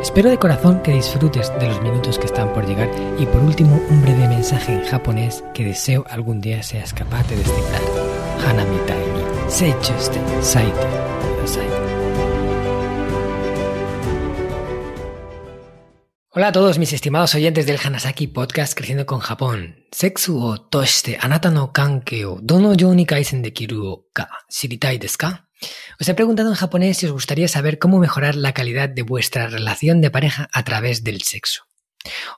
Espero de corazón que disfrutes de los minutos que están por llegar y por último un breve mensaje en japonés que deseo algún día seas capaz de descifrar. Hanami ni seichuste saite. Hola a todos mis estimados oyentes del Hanasaki Podcast Creciendo con Japón. Sexu o toshite anata no kanke o dono yo ni kaisen dekiru o ka shiritai desu ka? Os he preguntado en japonés si os gustaría saber cómo mejorar la calidad de vuestra relación de pareja a través del sexo.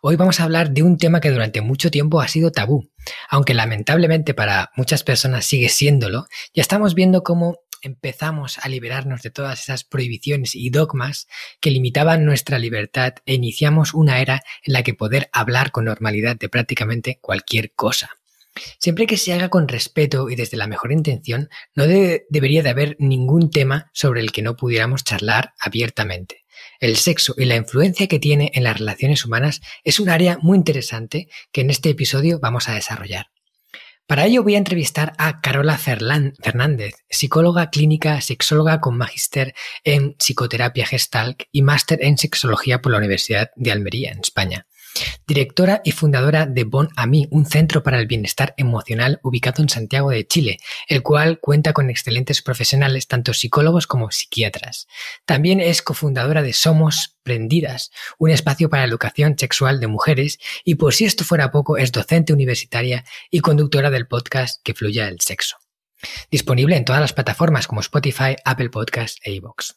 Hoy vamos a hablar de un tema que durante mucho tiempo ha sido tabú, aunque lamentablemente para muchas personas sigue siéndolo, ya estamos viendo cómo empezamos a liberarnos de todas esas prohibiciones y dogmas que limitaban nuestra libertad e iniciamos una era en la que poder hablar con normalidad de prácticamente cualquier cosa. Siempre que se haga con respeto y desde la mejor intención, no debería de haber ningún tema sobre el que no pudiéramos charlar abiertamente. El sexo y la influencia que tiene en las relaciones humanas es un área muy interesante que en este episodio vamos a desarrollar. Para ello voy a entrevistar a Carola Fernández, psicóloga clínica, sexóloga con magíster en psicoterapia gestalt y máster en sexología por la Universidad de Almería, en España. Directora y fundadora de Bon Ami, un centro para el bienestar emocional ubicado en Santiago de Chile, el cual cuenta con excelentes profesionales, tanto psicólogos como psiquiatras. También es cofundadora de Somos Prendidas, un espacio para educación sexual de mujeres, y por si esto fuera poco, es docente universitaria y conductora del podcast Que fluya el sexo. Disponible en todas las plataformas como Spotify, Apple Podcasts e iVoox.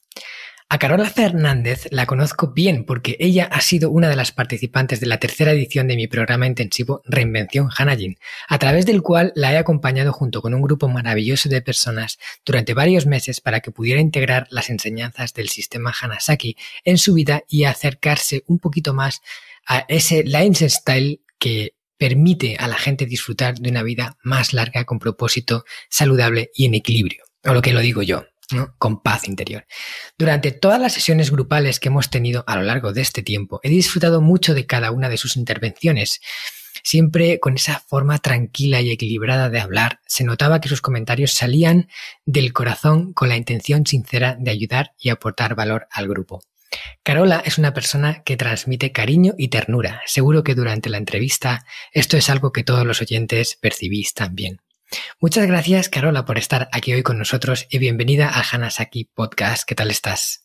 A Carola Fernández la conozco bien porque ella ha sido una de las participantes de la tercera edición de mi programa intensivo Reinvención Hanajin, a través del cual la he acompañado junto con un grupo maravilloso de personas durante varios meses para que pudiera integrar las enseñanzas del sistema Hanasaki en su vida y acercarse un poquito más a ese lifestyle que permite a la gente disfrutar de una vida más larga con propósito saludable y en equilibrio. O lo que lo digo yo, con paz interior. Durante todas las sesiones grupales que hemos tenido a lo largo de este tiempo, he disfrutado mucho de cada una de sus intervenciones. Siempre con esa forma tranquila y equilibrada de hablar, se notaba que sus comentarios salían del corazón con la intención sincera de ayudar y aportar valor al grupo. Carola es una persona que transmite cariño y ternura. Seguro que durante la entrevista esto es algo que todos los oyentes percibís también. Muchas gracias, Carola, por estar aquí hoy con nosotros y bienvenida al Hanasaki Podcast. ¿Qué tal estás?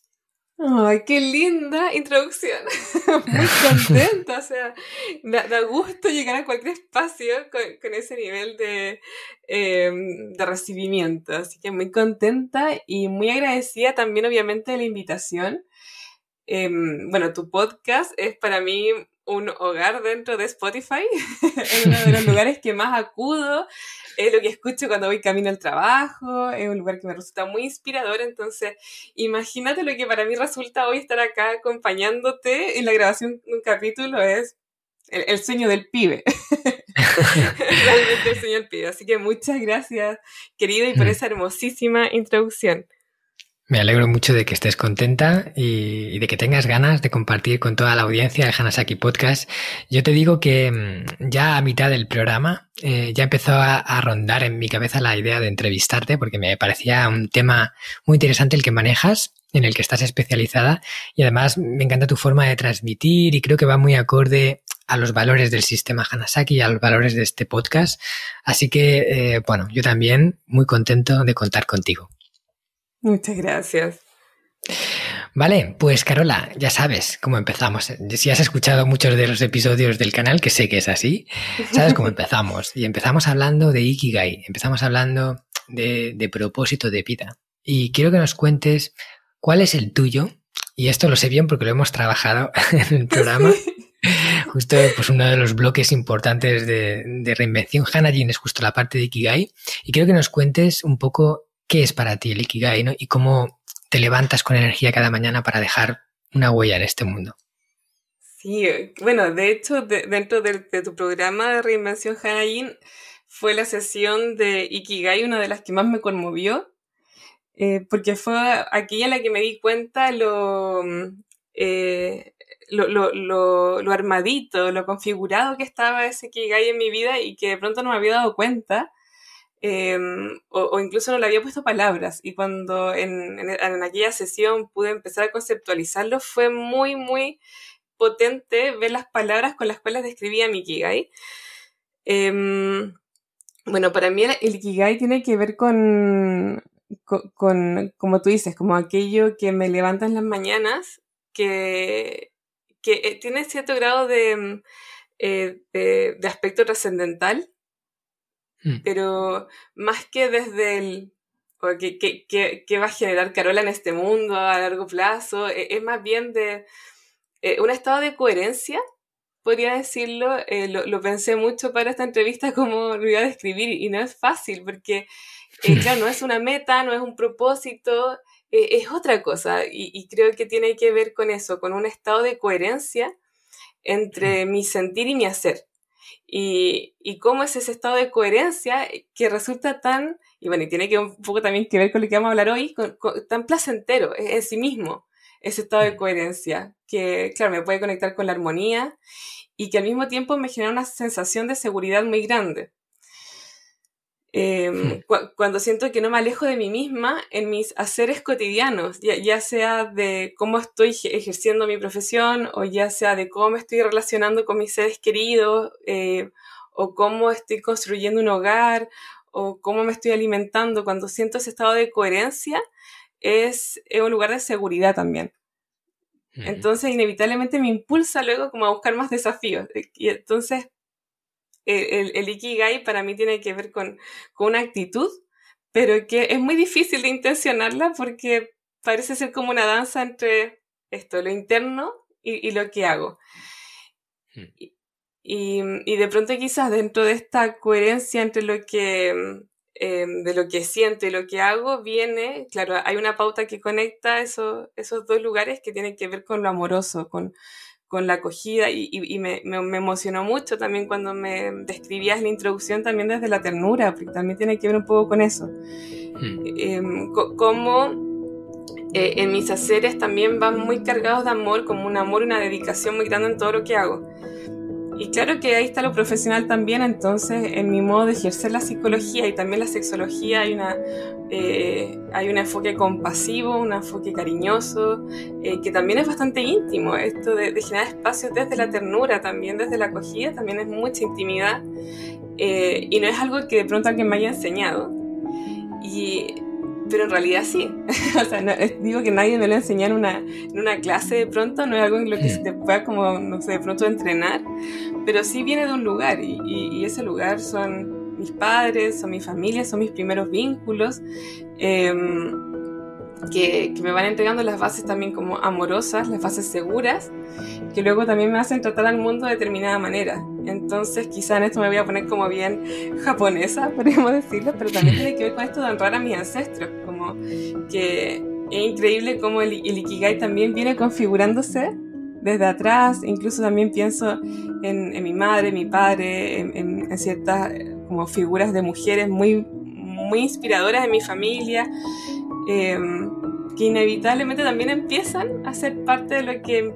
Ay, qué linda introducción. Muy contenta, o sea, da, gusto llegar a cualquier espacio con, ese nivel de, em, de recibimiento. Así que muy contenta y muy agradecida también, obviamente, de la invitación. Em, bueno, tu podcast es para mí un hogar dentro de Spotify, es uno de los lugares que más acudo, es lo que escucho cuando voy camino al trabajo, es un lugar que me resulta muy inspirador, entonces imagínate lo que para mí resulta hoy estar acá acompañándote en la grabación de un capítulo, es el, sueño del pibe. Realmente el sueño del pibe. Así que muchas gracias, querido, y por mm. esa hermosísima introducción. Me alegro mucho de que estés contenta y, de que tengas ganas de compartir con toda la audiencia el Hanasaki Podcast. Yo te digo que mm, ya a mitad del programa eh, ya empezó a, rondar en mi cabeza la idea de entrevistarte porque me parecía un tema muy interesante el que manejas, en el que estás especializada y además me encanta tu forma de transmitir y creo que va muy acorde a los valores del sistema Hanasaki y a los valores de este podcast. Así que, eh, bueno, yo también muy contento de contar contigo. Muchas gracias. Vale, pues Carola, ya sabes cómo empezamos. Si has escuchado muchos de los episodios del canal, que sé que es así, sabes cómo empezamos. Y empezamos hablando de Ikigai, empezamos hablando de, propósito de vida. Y quiero que nos cuentes cuál es el tuyo. Y esto lo sé bien porque lo hemos trabajado en el programa. Justo pues uno de los bloques importantes de, de reinvención Hanajin es justo la parte de Ikigai. Y quiero que nos cuentes un poco qué es para ti el Ikigai ¿no? y cómo te levantas con energía cada mañana para dejar una huella en este mundo. Sí, bueno, de hecho, dentro de, tu programa de Reinvención Hanajin, fue la sesión de Ikigai, una de las que más me conmovió, eh, porque fue aquella en la que me di cuenta lo, eh, lo, lo, lo, armadito, lo configurado que estaba ese Ikigai en mi vida y que de pronto no me había dado cuenta. Em, o, incluso no le había puesto palabras. Y cuando en, aquella sesión pude empezar a conceptualizarlo, fue muy, muy potente ver las palabras con las cuales describía mi Ikigai. Em, bueno, para mí el, Ikigai tiene que ver con, con, como tú dices, como aquello que me levanta en las mañanas, que, que eh, tiene cierto grado de, eh, de, aspecto trascendental, mm. pero más que desde el que, va a generar Carola en este mundo a largo plazo, e, es, más bien de eh, un estado de coherencia podría decirlo, eh, lo, pensé mucho para esta entrevista, como lo iba a describir, y no es fácil, porque, eh, claro, no es una meta, no es un propósito, eh, es otra cosa, y, creo que tiene que ver con eso, con un estado de coherencia entre mi sentir y mi hacer. Y, cómo es ese estado de coherencia que resulta tan, y bueno, y tiene que un poco también que ver con lo que vamos a hablar hoy, tan placentero en sí mismo ese estado de coherencia, que claro, me puede conectar con la armonía y que al mismo tiempo me genera una sensación de seguridad muy grande. Em, cuando siento que no me alejo de mí misma en mis haceres cotidianos, ya, sea de cómo estoy ejerciendo mi profesión o ya sea de cómo me estoy relacionando con mis seres queridos eh, o cómo estoy construyendo un hogar o cómo me estoy alimentando, cuando siento ese estado de coherencia, es, un lugar de seguridad también. Entonces, inevitablemente me impulsa luego como a buscar más desafíos. Y entonces, el, el, Ikigai para mí tiene que ver con, una actitud, pero que es muy difícil de intencionarla porque parece ser como una danza entre esto, lo interno y, lo que hago. y, y, de pronto quizás dentro de esta coherencia entre lo que Em, de lo que siento y lo que hago viene, claro, hay una pauta que conecta esos dos lugares que tienen que ver con lo amoroso, con, con la acogida y, y, me, me, emocionó mucho también cuando me describías la introducción también desde la ternura, porque también tiene que ver un poco con eso. Em, como eh, en mis haceres también van muy cargados de amor, como un amor, una dedicación muy grande en todo lo que hago. Y claro que ahí está lo profesional también, entonces en mi modo de ejercer la psicología y también la sexología hay, una, eh, hay un enfoque compasivo, un enfoque cariñoso, eh, que también es bastante íntimo. Esto de, generar espacios desde la ternura, también desde la acogida, también es mucha intimidad. Eh, y no es algo que de pronto alguien me haya enseñado. Y pero en realidad sí. o sea, digo que nadie me lo enseñó en una, en una clase de pronto, no es algo en lo que se te pueda como, no sé, de pronto entrenar, pero sí viene de un lugar y, y, ese lugar son mis padres, son mi familia, son mis primeros vínculos. Eh, que, me van entregando las bases también como amorosas, las bases seguras, que luego también me hacen tratar al mundo de determinada manera. Entonces quizá en esto me voy a poner como bien japonesa, podríamos decirlo, pero también tiene que ver con esto de honrar a mis ancestros, como que es increíble cómo el, Ikigai también viene configurándose desde atrás, incluso también pienso en, mi madre, mi padre, en, ciertas como figuras de mujeres muy, muy inspiradoras en mi familia, Em, que inevitablemente también empiezan a ser parte de lo que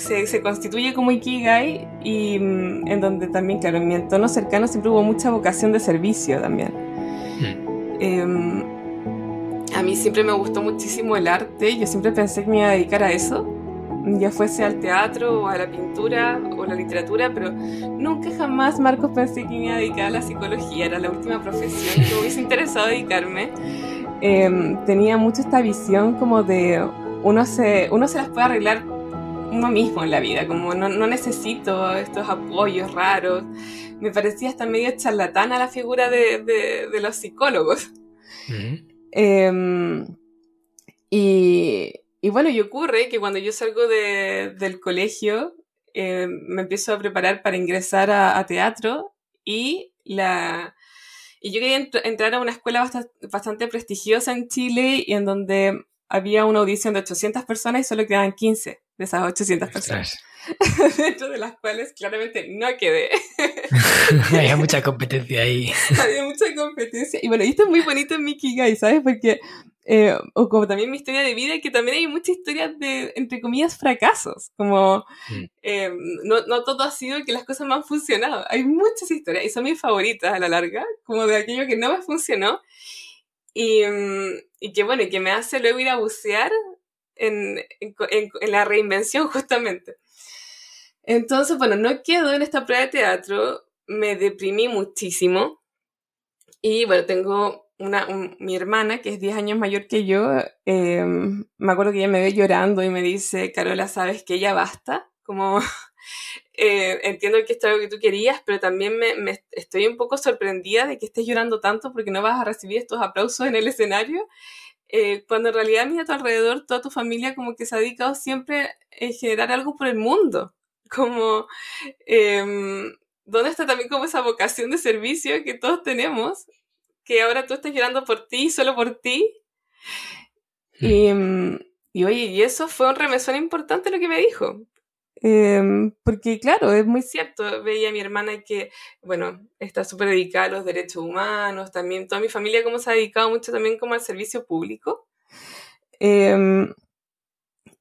se, constituye como Ikigai y mm, en donde también, claro, en mi entorno cercano siempre hubo mucha vocación de servicio también. Hmm. Em, a mí siempre me gustó muchísimo el arte, yo siempre pensé que me iba a dedicar a eso, ya fuese al teatro o a la pintura o la literatura, pero nunca jamás, Marcos, pensé que me iba a dedicar a la psicología, era la última profesión que me hubiese interesado dedicarme. Em, tenía mucho esta visión como de uno se, uno se las puede arreglar uno mismo en la vida, como no, no necesito estos apoyos raros. Me parecía hasta medio charlatana la figura de, de, los psicólogos. Em, y, y, bueno, y ocurre que cuando yo salgo de, del colegio, em, me empiezo a preparar para ingresar a, a teatro y la, y yo quería entrar a una escuela bastante, prestigiosa en Chile y en donde había una audición de 800 personas y solo quedaban 15 de esas 800 personas. dentro de las cuales claramente no quedé. Había mucha competencia ahí. Había mucha competencia. Y bueno, y esto es muy bonito en Mikigai, ¿sabes? Porque, eh, o como también mi historia de vida, que también hay muchas historias de, entre comillas, fracasos. Como, mm. eh, no, no todo ha sido que las cosas me han funcionado. Hay muchas historias y son mis favoritas a la larga, como de aquello que no me funcionó. Y, mm, y que bueno, y que me hace luego ir a bucear en, en, en, la reinvención justamente. Entonces, bueno, no quedo en esta prueba de teatro, me deprimí muchísimo y bueno, tengo una, mi hermana, que es 10 años mayor que yo, eh, me acuerdo que ella me ve llorando y me dice, Carola, ¿sabes que ya basta? Como, eh, entiendo que esto es algo que tú querías, pero también me, me, estoy un poco sorprendida de que estés llorando tanto porque no vas a recibir estos aplausos en el escenario eh, cuando en realidad mira a tu alrededor, toda tu familia como que se ha dedicado siempre a generar algo por el mundo, como, eh, ¿dónde está también como esa vocación de servicio que todos tenemos? Que ahora tú estás llorando por ti, solo por ti. Hmm. Y, em, y oye, y eso fue un remesón importante lo que me dijo, Em, porque claro, es muy cierto, veía a mi hermana que, bueno, está súper dedicada a los derechos humanos, también toda mi familia como se ha dedicado mucho también como al servicio público. Em,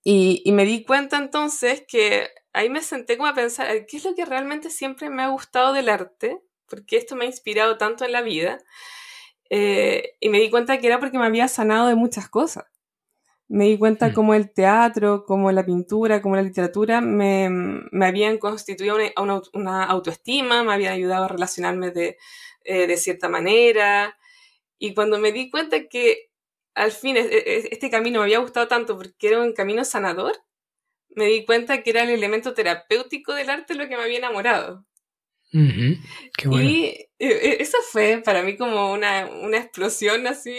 y, y, me di cuenta entonces que ahí me senté como a pensar, ¿qué es lo que realmente siempre me ha gustado del arte? Porque esto me ha inspirado tanto en la vida. Eh, y me di cuenta que era porque me había sanado de muchas cosas me di cuenta mm. como el teatro, como la pintura, como la literatura me, me habían constituido una, una, autoestima, me habían ayudado a relacionarme de, eh, de, cierta manera. Y cuando me di cuenta que al fin este camino me había gustado tanto porque era un camino sanador, me di cuenta que era el elemento terapéutico del arte lo que me había enamorado. Qué bueno. Y eh, eh, eso fue para mí como una, una explosión así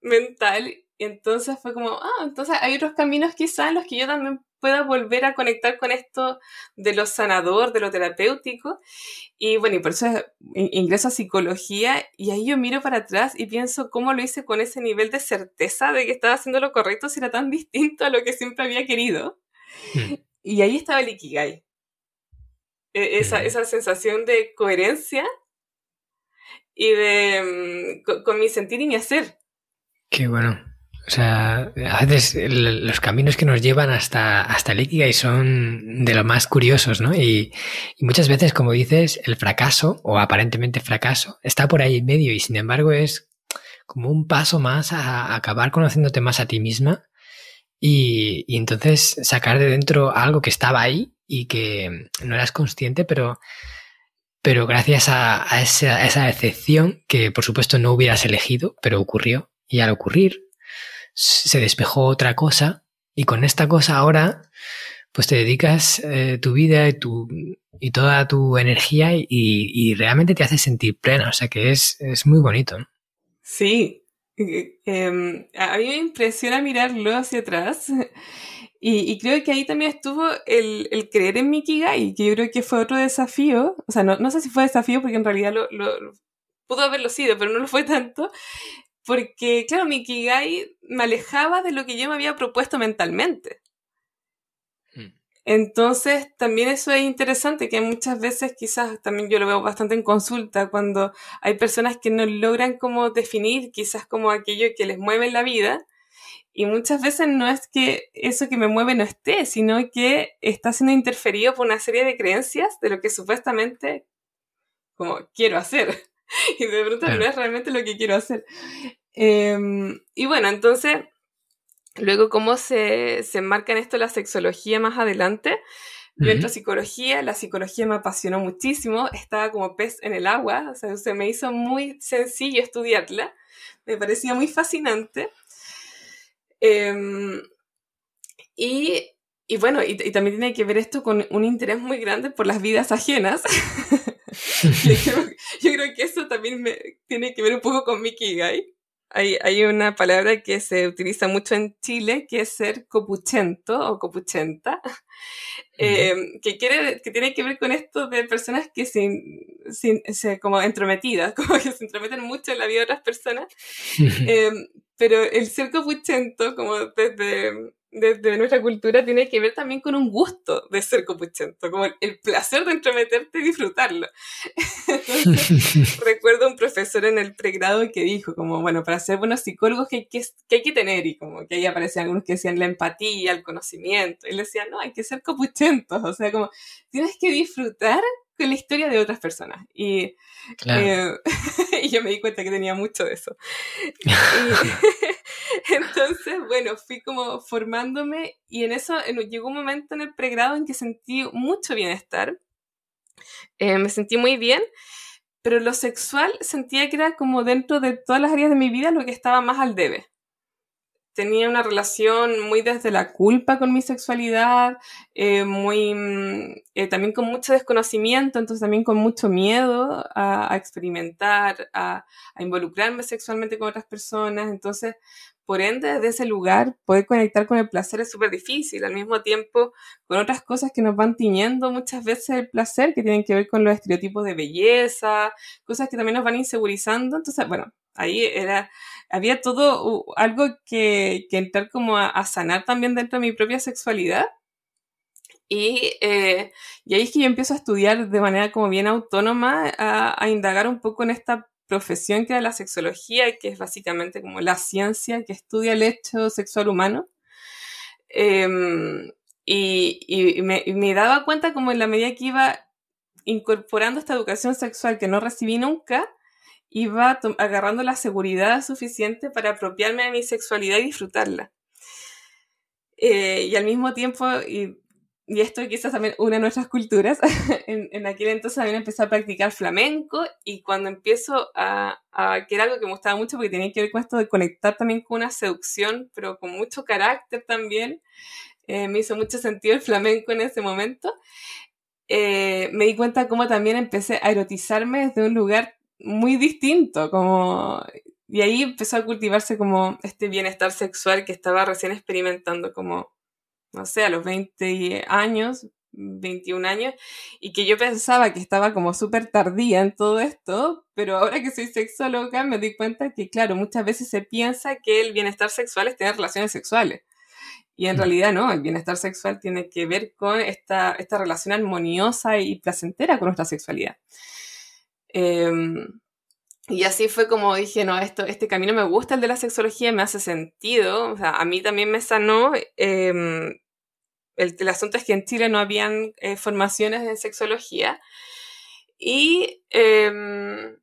mental entonces fue como, ah, entonces hay otros caminos quizás en los que yo también pueda volver a conectar con esto de lo sanador, de lo terapéutico. Y bueno, y por eso ingreso a psicología y ahí yo miro para atrás y pienso cómo lo hice con ese nivel de certeza de que estaba haciendo lo correcto si era tan distinto a lo que siempre había querido. Hmm. Y ahí estaba el Ikigai. E, esa, hmm. esa sensación de coherencia y de mm, con mi sentir y mi hacer. Qué bueno. O sea, a veces los caminos que nos llevan hasta, hasta el Ikigai son de lo más curiosos, ¿no? Y, y, muchas veces, como dices, el fracaso, o aparentemente fracaso, está por ahí en medio y sin embargo es como un paso más a, acabar conociéndote más a ti misma y, y, entonces sacar de dentro algo que estaba ahí y que no eras consciente, pero, pero gracias a, a, esa, a esa excepción que por supuesto no hubieras elegido, pero ocurrió. Y al ocurrir, se despejó otra cosa y con esta cosa ahora pues te dedicas eh, tu vida y, tu, y toda tu energía y, realmente te hace sentir plena, o sea que es, es muy bonito. Sí, em, a mí me impresiona mirarlo hacia atrás y, creo que ahí también estuvo el, el, creer en Mikigai, que yo creo que fue otro desafío, o sea, no, no sé si fue desafío porque en realidad lo, lo, pudo haberlo sido, pero no lo fue tanto, porque, claro, mi Kigai me alejaba de lo que yo me había propuesto mentalmente. Hmm. Entonces, también eso es interesante, que muchas veces quizás también yo lo veo bastante en consulta, cuando hay personas que no logran como definir quizás como aquello que les mueve en la vida, y muchas veces no es que eso que me mueve no esté, sino que está siendo interferido por una serie de creencias de lo que supuestamente como quiero hacer. y de pronto no es realmente lo que quiero hacer. Em, y bueno, entonces, luego cómo se, se enmarca en esto la sexología más adelante. Yo psicología, la psicología me apasionó muchísimo, estaba como pez en el agua, o sea, se me hizo muy sencillo estudiarla, me parecía muy fascinante. Em, y, y, bueno, y, y, también tiene que ver esto con un interés muy grande por las vidas ajenas. yo, creo, que eso también me, tiene que ver un poco con mi Kigai. Hay, hay, una palabra que se utiliza mucho en Chile que es ser copuchento o copuchenta, em, que, quiere, que tiene que ver con esto de personas que sin, sin, se, como entrometidas, como que se entrometen mucho en la vida de otras personas. Em, pero el ser copuchento, como desde de, nuestra cultura tiene que ver también con un gusto de ser copuchento, como el, placer de entrometerte y disfrutarlo. recuerdo un profesor en el pregrado que dijo, como, bueno, para ser buenos psicólogos que hay que, hay que tener, y como que ahí aparecían algunos que decían la empatía, el conocimiento, y él decía, no, hay que ser copuchentos, o sea, como, tienes que disfrutar con la historia de otras personas. Y, eh, y yo me di cuenta que tenía mucho de eso. entonces, bueno, fui como formándome y en eso llegó un momento en el pregrado en que sentí mucho bienestar. Eh, me sentí muy bien, pero lo sexual sentía que era como dentro de todas las áreas de mi vida lo que estaba más al debe tenía una relación muy desde la culpa con mi sexualidad, eh, muy, mm, eh, también con mucho desconocimiento, entonces también con mucho miedo a, experimentar, a, involucrarme sexualmente con otras personas. Entonces, por ende, desde ese lugar, poder conectar con el placer es súper difícil. Al mismo tiempo, con otras cosas que nos van tiñendo muchas veces el placer, que tienen que ver con los estereotipos de belleza, cosas que también nos van insegurizando. Entonces, bueno, ahí era, había todo algo que, que entrar como a, sanar también dentro de mi propia sexualidad. Y, eh, y ahí es que yo empiezo a estudiar de manera como bien autónoma, a, indagar un poco en esta profesión que es la sexología, que es básicamente como la ciencia que estudia el hecho sexual humano. Em, y, y me, me, daba cuenta como en la medida que iba incorporando esta educación sexual que no recibí nunca, iba agarrando la seguridad suficiente para apropiarme de mi sexualidad y disfrutarla. Eh, y al mismo tiempo, y, y, esto quizás también una de nuestras culturas, en, aquel entonces también empecé a practicar flamenco y cuando empiezo a, a, que era algo que me gustaba mucho porque tenía que ver con esto de conectar también con una seducción, pero con mucho carácter también, eh, me hizo mucho sentido el flamenco en ese momento. Eh, me di cuenta cómo también empecé a erotizarme desde un lugar muy distinto, como... Y ahí empezó a cultivarse como este bienestar sexual que estaba recién experimentando como, no sé, a los 20 años, 21 años, y que yo pensaba que estaba como súper tardía en todo esto, pero ahora que soy sexóloga me di cuenta que, claro, muchas veces se piensa que el bienestar sexual es tener relaciones sexuales. Y en mm. realidad no, el bienestar sexual tiene que ver con esta, esta relación armoniosa y placentera con nuestra sexualidad. Em, y así fue como dije, no, esto, este camino me gusta, el de la sexología, me hace sentido, o sea, a mí también me sanó. Em, el, asunto es que en Chile no habían eh, formaciones en sexología. Y, em,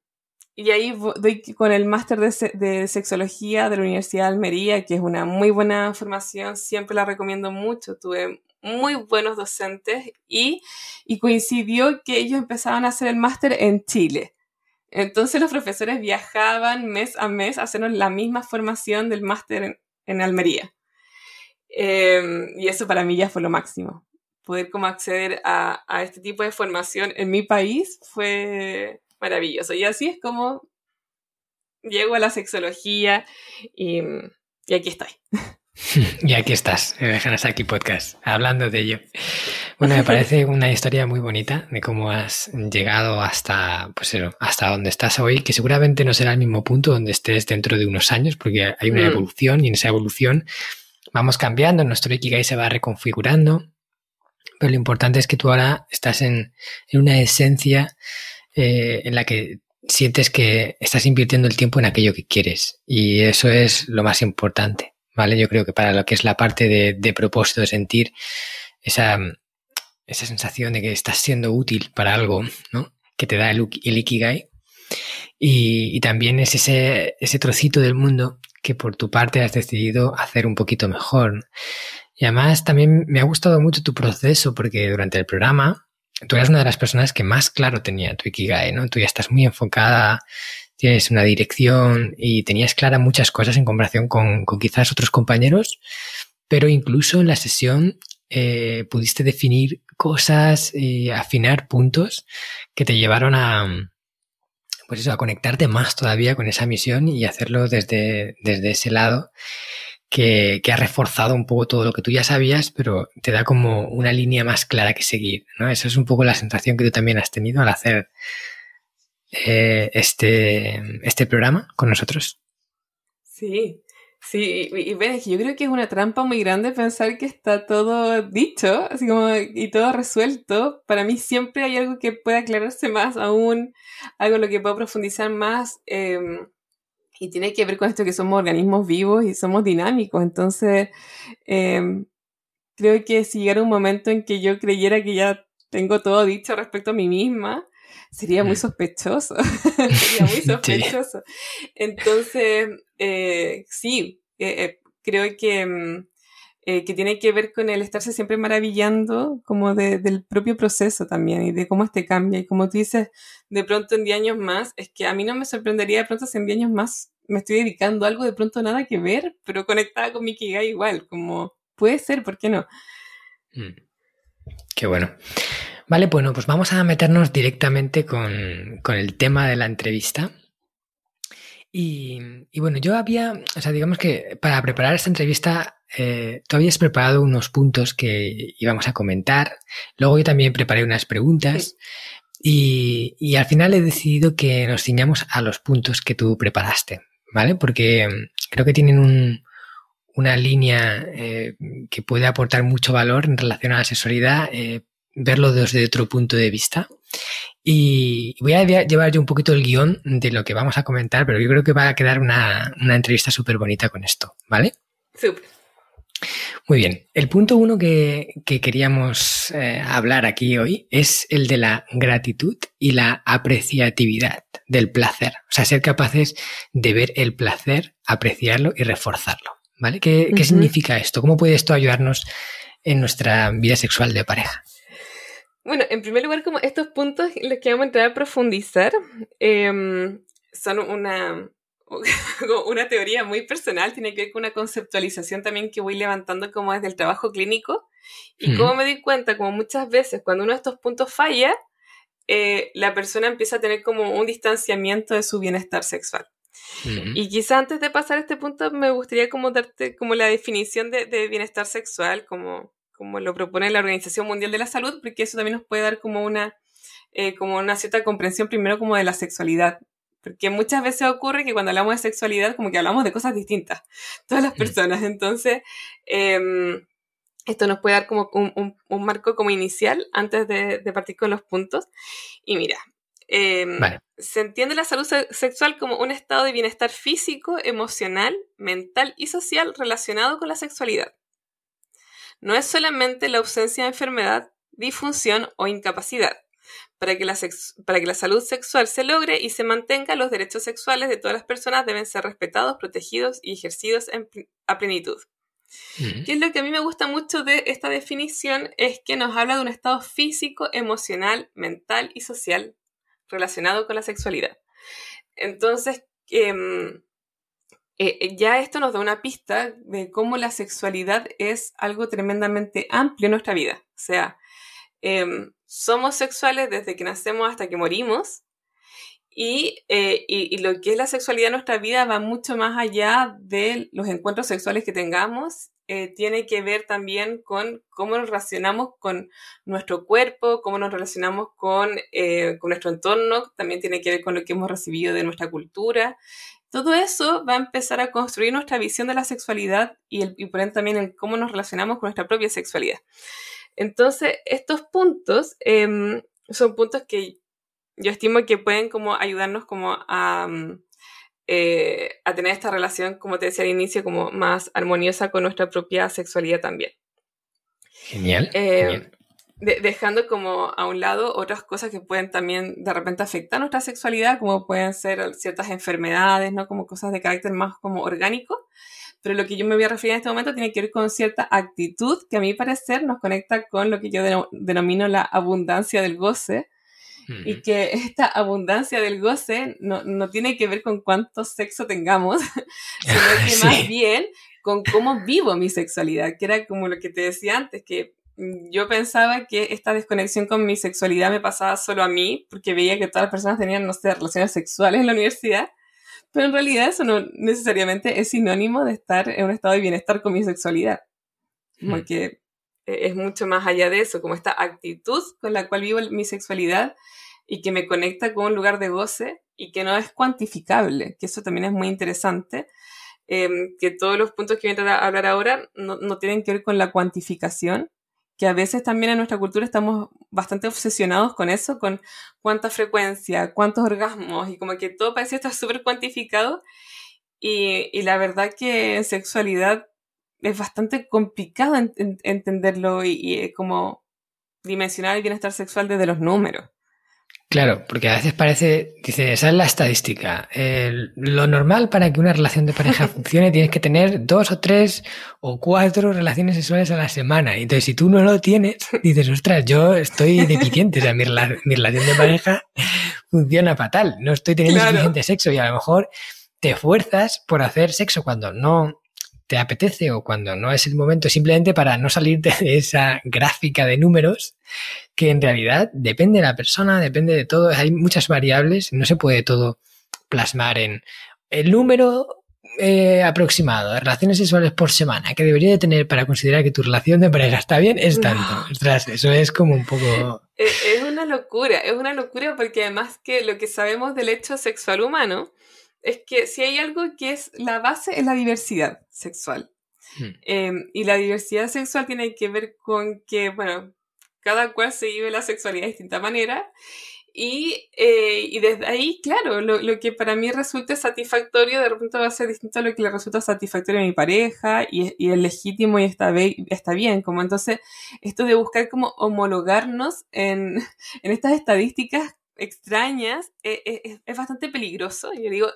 y ahí doy con el máster de, de, sexología de la Universidad de Almería, que es una muy buena formación, siempre la recomiendo mucho. Tuve muy buenos docentes y, coincidió que ellos empezaban a hacer el máster en Chile. Entonces los profesores viajaban mes a mes a la misma formación del máster en, Almería. Em, y eso para mí ya fue lo máximo. Poder como acceder a, este tipo de formación en mi país fue maravilloso. Y así es como llego a la sexología y, y aquí estoy. Y aquí estás, en el Hanasaki Podcast, hablando de ello. Bueno, me parece una historia muy bonita de cómo has llegado hasta, pues hasta donde estás hoy, que seguramente no será el mismo punto donde estés dentro de unos años, porque hay una mm. evolución y en esa evolución vamos cambiando, nuestro Ikigai se va reconfigurando, pero lo importante es que tú ahora estás en, una esencia eh, en la que sientes que estás invirtiendo el tiempo en aquello que quieres y eso es lo más importante. ¿Vale? Yo creo que para lo que es la parte de, propósito, de sentir esa, esa sensación de que estás siendo útil para algo, ¿no? Que te da el, Ikigai. Y, también es ese, ese trocito del mundo que por tu parte has decidido hacer un poquito mejor. Y además también me ha gustado mucho tu proceso porque durante el programa tú eras una de las personas que más claro tenía tu Ikigai, ¿no? Tú ya estás muy enfocada tienes una dirección y tenías clara muchas cosas en comparación con, quizás otros compañeros, pero incluso en la sesión eh, pudiste definir cosas y afinar puntos que te llevaron a, pues eso, a conectarte más todavía con esa misión y hacerlo desde, desde ese lado que, que, ha reforzado un poco todo lo que tú ya sabías, pero te da como una línea más clara que seguir, ¿no? Esa es un poco la sensación que tú también has tenido al hacer eh, este, este programa con nosotros. Sí, Sí, y, ven, yo creo que es una trampa muy grande pensar que está todo dicho, así como, y todo resuelto. Para mí siempre hay algo que puede aclararse más aún, algo en lo que puedo profundizar más, em, y tiene que ver con esto que somos organismos vivos y somos dinámicos. Entonces, em, creo que si llegara un momento en que yo creyera que ya tengo todo dicho respecto a mí misma, sería muy sospechoso. sería muy sospechoso. Entonces, eh, sí, eh, eh, creo que, mm, que tiene que ver con el estarse siempre maravillando como del propio proceso también y de cómo este cambia. Y como tú dices, de pronto en 10 años más, es que a mí no me sorprendería de pronto si en 10 años más me estoy dedicando a algo de pronto nada que ver, pero conectada con mi Kigai igual, como puede ser, ¿por qué no? Mm. Qué bueno. Vale, bueno, pues vamos a meternos directamente con, el tema de la entrevista. Y, bueno, yo había, o sea, digamos que para preparar esta entrevista, eh, tú habías preparado unos puntos que íbamos a comentar. Luego yo también preparé unas preguntas. Y, al final he decidido que nos ciñamos a los puntos que tú preparaste, ¿vale? Porque creo que tienen una línea eh, que puede aportar mucho valor en relación a la sexualidad, eh, verlo desde otro punto de vista. Y voy a llevar yo un poquito el guion de lo que vamos a comentar, pero yo creo que va a quedar una, entrevista súper bonita con esto, ¿vale? Súper. Muy bien. El punto uno que, queríamos eh, hablar aquí hoy es el de la gratitud y la apreciatividad del placer. O sea, ser capaces de ver el placer, apreciarlo y reforzarlo. ¿Vale? ¿Qué, ¿qué significa esto? ¿Cómo puede esto ayudarnos en nuestra vida sexual de pareja? Bueno, en primer lugar, como estos puntos los que vamos a entrar a profundizar em, son una, una teoría muy personal, tiene que ver con una conceptualización también que voy levantando como desde el trabajo clínico. Y como me di cuenta, como muchas veces cuando uno de estos puntos falla, eh, la persona empieza a tener como un distanciamiento de su bienestar sexual. Y quizá antes de pasar a este punto me gustaría como darte como la definición de, de bienestar sexual, como como lo propone la Organización Mundial de la Salud, porque eso también nos puede dar como una, eh, como una cierta comprensión primero como de la sexualidad. Porque muchas veces ocurre que cuando hablamos de sexualidad como que hablamos de cosas distintas, todas las mm. personas. Entonces, em, esto nos puede dar como un, marco como inicial antes de, partir con los puntos. Y mira, em, se entiende la salud sexual como un estado de bienestar físico, emocional, mental y social relacionado con la sexualidad no es solamente la ausencia de enfermedad, disfunción o incapacidad. Para que, la para que la salud sexual se logre y se mantenga, los derechos sexuales de todas las personas deben ser respetados, protegidos y ejercidos a plenitud. ¿Qué es lo que a mí me gusta mucho de esta definición? Es que nos habla de un estado físico, emocional, mental y social relacionado con la sexualidad. Entonces, eh, eh, ya esto nos da una pista de cómo la sexualidad es algo tremendamente amplio en nuestra vida. O sea, em, somos sexuales desde que nacemos hasta que morimos. Eh, y, lo que es la sexualidad en nuestra vida va mucho más allá de los encuentros sexuales que tengamos. tiene que ver también con cómo nos relacionamos con nuestro cuerpo, cómo nos relacionamos con, con nuestro entorno, también tiene que ver con lo que hemos recibido de nuestra cultura, todo eso va a empezar a construir nuestra visión de la sexualidad y, el, por ende también el cómo nos relacionamos con nuestra propia sexualidad. Entonces, estos puntos em, son puntos que yo estimo que pueden como ayudarnos como a, mm, eh, a tener esta relación, como te decía al inicio, como más armoniosa con nuestra propia sexualidad también. Genial. Eh, genial dejando como a un lado otras cosas que pueden también de repente afectar nuestra sexualidad, como pueden ser ciertas enfermedades, ¿no? Como cosas de carácter más como orgánico. Pero lo que yo me voy a referir en este momento tiene que ver con cierta actitud que a mi parecer nos conecta con lo que yo denomino la abundancia del goce. Y que esta abundancia del goce no, no, tiene que ver con cuánto sexo tengamos, sino que más bien con cómo vivo mi sexualidad, que era como lo que te decía antes, que Mm, yo pensaba que esta desconexión con mi sexualidad me pasaba solo a mí, porque veía que todas las personas tenían, no sé, relaciones sexuales en la universidad, pero en realidad eso no necesariamente es sinónimo de estar en un estado de bienestar con mi sexualidad, porque e-, es mucho más allá de eso, como esta actitud con la cual vivo mi sexualidad y que me conecta con un lugar de goce y que no es cuantificable, que eso también es muy interesante. em, que todos los puntos que voy a hablar ahora no, no tienen que ver con la cuantificación, que a veces también en nuestra cultura estamos bastante obsesionados con eso, con cuánta frecuencia, cuántos orgasmos, y como que todo parece estar súper cuantificado. Y, la verdad que en sexualidad es bastante complicado entenderlo y, y, como dimensionar el bienestar sexual desde los números. Claro, porque a veces parece, dice, esa es la estadística. lo normal para que una relación de pareja funcione tienes que tener dos o tres o cuatro relaciones sexuales a la semana. Y entonces, si tú no lo tienes, dices, ostras, yo estoy deficiente. O sea, mi, relación de pareja funciona fatal. No estoy teniendo suficiente sexo y a lo mejor te fuerzas por hacer sexo cuando no te apetece o cuando no es el momento, simplemente para no salirte de esa gráfica de números que en realidad depende de la persona, depende de todo, hay muchas variables, no se puede todo plasmar en el número eh, aproximado de relaciones sexuales por semana que debería de tener para considerar que tu relación de pareja está bien es tanto. eso es como un poco... Es una locura, es una locura porque además que lo que sabemos del hecho sexual humano es que si hay algo que es la base es la diversidad sexual. Hmm. Em, y la diversidad sexual tiene que ver con que, bueno, cada cual se vive la sexualidad de distinta manera. Y, eh, y desde ahí, claro, lo, lo, que para mí resulta satisfactorio de repente va a ser distinto a lo que le resulta satisfactorio a mi pareja y, y es legítimo y está, está bien. Como entonces, esto de buscar como homologarnos en, en estas estadísticas extrañas es, e, es, bastante peligroso. Yo digo,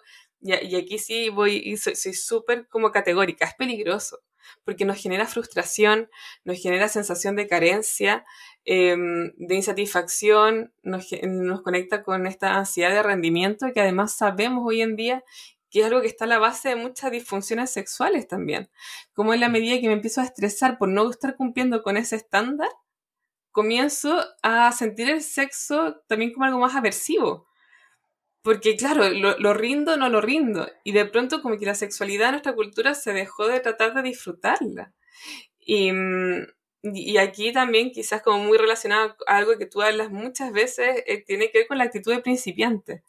y, y aquí sí voy y soy súper como categórica, es peligroso, porque nos genera frustración, nos genera sensación de carencia, eh, de insatisfacción, nos, nos conecta con esta ansiedad de rendimiento que además sabemos hoy en día que es algo que está a la base de muchas disfunciones sexuales también. Como en la medida que me empiezo a estresar por no estar cumpliendo con ese estándar, comienzo a sentir el sexo también como algo más aversivo. Porque claro, lo, rindo no lo rindo. Y de pronto como que la sexualidad en nuestra cultura se dejó de tratar de disfrutarla. Y, mm, y aquí también quizás como muy relacionado a algo que tú hablas muchas veces, eh, tiene que ver con la actitud de principiante.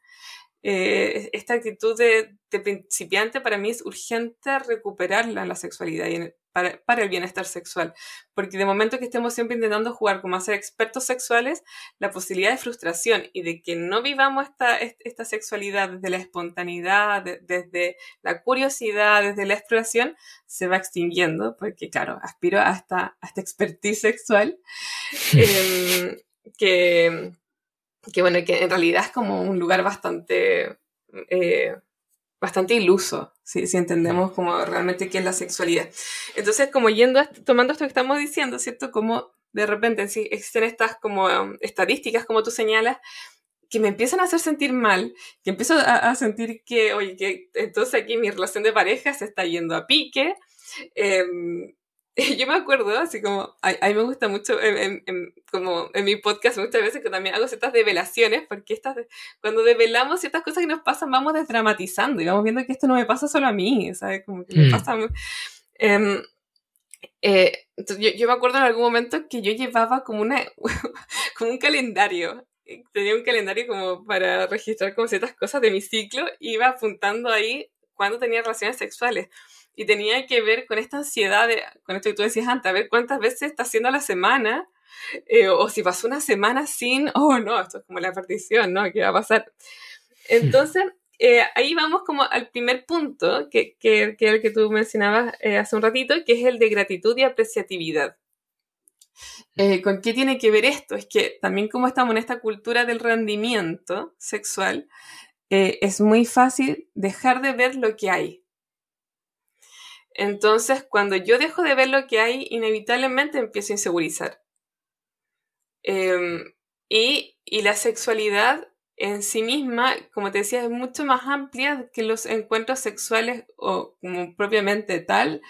Eh, esta actitud de, de, principiante para mí es urgente recuperarla en la sexualidad y para, para, el bienestar sexual. Porque de momento que estemos siempre intentando jugar como a ser expertos sexuales, la posibilidad de frustración y de que no vivamos esta, esta sexualidad desde la espontaneidad, de, desde la curiosidad, desde la exploración, se va extinguiendo, porque claro, aspiro a esta, a esta expertise sexual, eh, que, que bueno, que en realidad es como un lugar bastante... Eh, bastante iluso, si, si entendemos como realmente qué es la sexualidad. Entonces, como yendo, tomando esto que estamos diciendo, ¿cierto? Como de repente si existen estas como um, estadísticas, como tú señalas, que me empiezan a hacer sentir mal, que empiezo a, sentir que, oye, que entonces aquí mi relación de pareja se está yendo a pique, eh, yo me acuerdo, así como, a, a mí me gusta mucho, en, en, como en mi podcast muchas veces que también hago ciertas develaciones, porque estas, cuando develamos ciertas cosas que nos pasan, vamos desdramatizando y vamos viendo que esto no me pasa solo a mí, ¿sabes? Como que mm. me pasa... Eh, eh, yo, yo, me acuerdo en algún momento que yo llevaba como, una, como un calendario, tenía un calendario como para registrar como ciertas cosas de mi ciclo, iba apuntando ahí cuando tenía relaciones sexuales y tenía que ver con esta ansiedad, de, con esto que tú decías antes, a ver cuántas veces está haciendo la semana, eh, o si pasó una semana sin, oh no, esto es como la partición, ¿no? ¿Qué va a pasar? Entonces, eh, ahí vamos como al primer punto, que, que, que el que tú mencionabas eh, hace un ratito, que es el de gratitud y apreciatividad. Eh, ¿Con qué tiene que ver esto? Es que también como estamos en esta cultura del rendimiento sexual, eh, es muy fácil dejar de ver lo que hay. Entonces, cuando yo dejo de ver lo que hay, inevitablemente empiezo a insegurizar. Eh, y, la sexualidad en sí misma, como te decía, es mucho más amplia que los encuentros sexuales o como propiamente tal.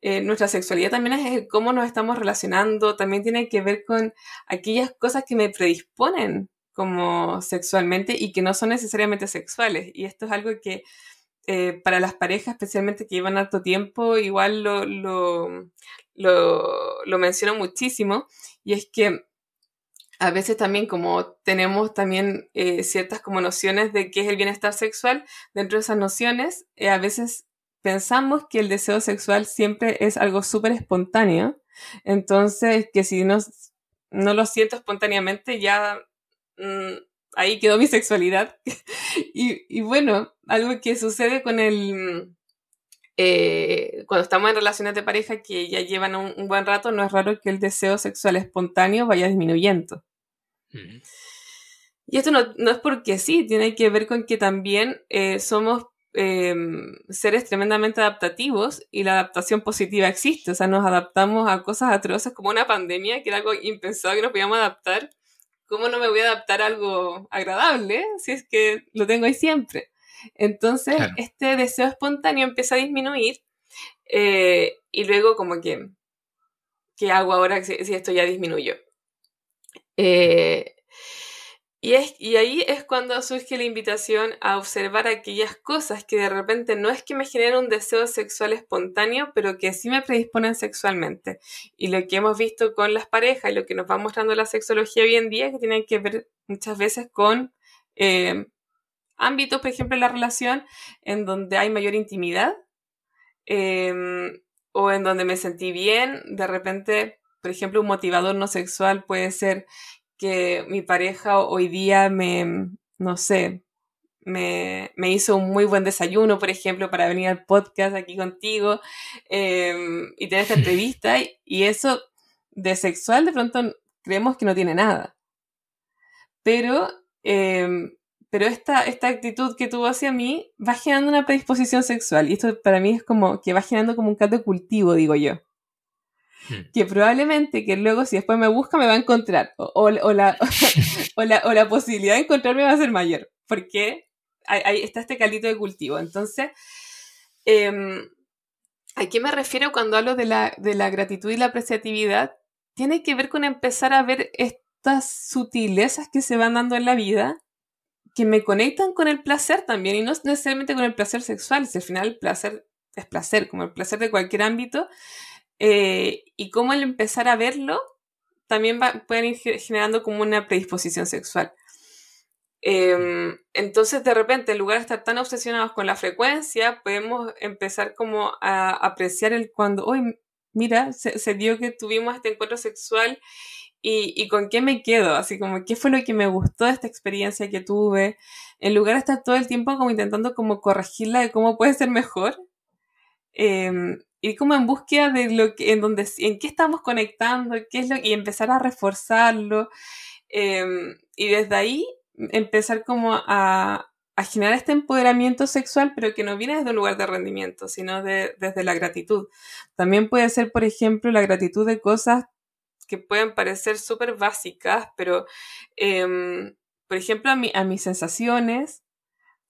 Eh, nuestra sexualidad también es cómo nos estamos relacionando, también tiene que ver con aquellas cosas que me predisponen como sexualmente y que no son necesariamente sexuales. Y esto es algo que eh, para las parejas, especialmente que llevan harto tiempo, igual lo, lo, lo, lo menciono muchísimo, y es que a veces también como tenemos también eh, ciertas como nociones de qué es el bienestar sexual, dentro de esas nociones, eh, a veces pensamos que el deseo sexual siempre es algo súper espontáneo, entonces que si no, no lo siento espontáneamente ya mm, ahí quedó mi sexualidad. y, y, bueno, algo que sucede con el... Eh, cuando estamos en relaciones de pareja que ya llevan un, buen rato, no es raro que el deseo sexual espontáneo vaya disminuyendo. Y esto no, no, es porque sí, tiene que ver con que también eh, somos eh, seres tremendamente adaptativos y la adaptación positiva existe. O sea, nos adaptamos a cosas atroces como una pandemia, que era algo impensado que nos podíamos adaptar. ¿Cómo no me voy a adaptar a algo agradable si es que lo tengo ahí siempre? Entonces, este deseo espontáneo empieza a disminuir eh, y luego como que, ¿qué hago ahora si, esto ya disminuyó? Eh, y, es, y ahí es cuando surge la invitación a observar aquellas cosas que de repente no es que me generen un deseo sexual espontáneo, pero que sí me predisponen sexualmente. Y lo que hemos visto con las parejas y lo que nos va mostrando la sexología hoy en día, que tiene que ver muchas veces con eh, ámbitos, por ejemplo, en la relación, en donde hay mayor intimidad em, o en donde me sentí bien, de repente, por ejemplo, un motivador no sexual puede ser que mi pareja hoy día me, no sé, me, hizo un muy buen desayuno, por ejemplo, para venir al podcast aquí contigo em, y tener esta entrevista. Y eso de sexual de pronto creemos que no tiene nada. Pero, em, pero esta, esta actitud que tuvo hacia mí va generando una predisposición sexual. Y esto para mí es como que va generando como un caldo de cultivo, digo yo. Hmm. que probablemente que luego si después me busca me va a encontrar o, la, o, la, posibilidad de encontrarme va a ser mayor porque ahí, está este caldito de cultivo entonces em, ¿a qué me refiero cuando hablo de la, de la gratitud y la apreciatividad? tiene que ver con empezar a ver estas sutilezas que se van dando en la vida que me conectan con el placer también y no necesariamente con el placer sexual, si al final el placer es placer, como el placer de cualquier ámbito, eh, y cómo al empezar a verlo también va, pueden ir generando como una predisposición sexual. Em, entonces, de repente, en lugar de estar tan obsesionados con la frecuencia, podemos empezar como a apreciar el cuando, hoy mira, se, dio que tuvimos este encuentro sexual y, y, con qué me quedo, así como qué fue lo que me gustó de esta experiencia que tuve, en lugar de estar todo el tiempo como intentando como corregirla de cómo puede ser mejor, eh, ir como en búsqueda de lo que, en donde, en qué estamos conectando, qué es lo, y empezar a reforzarlo. Em, y desde ahí empezar como a, a, generar este empoderamiento sexual, pero que no viene desde un lugar de rendimiento, sino de, desde la gratitud. También puede ser, por ejemplo, la gratitud de cosas que pueden parecer súper básicas, pero, em, por ejemplo, a, mi, a mis sensaciones,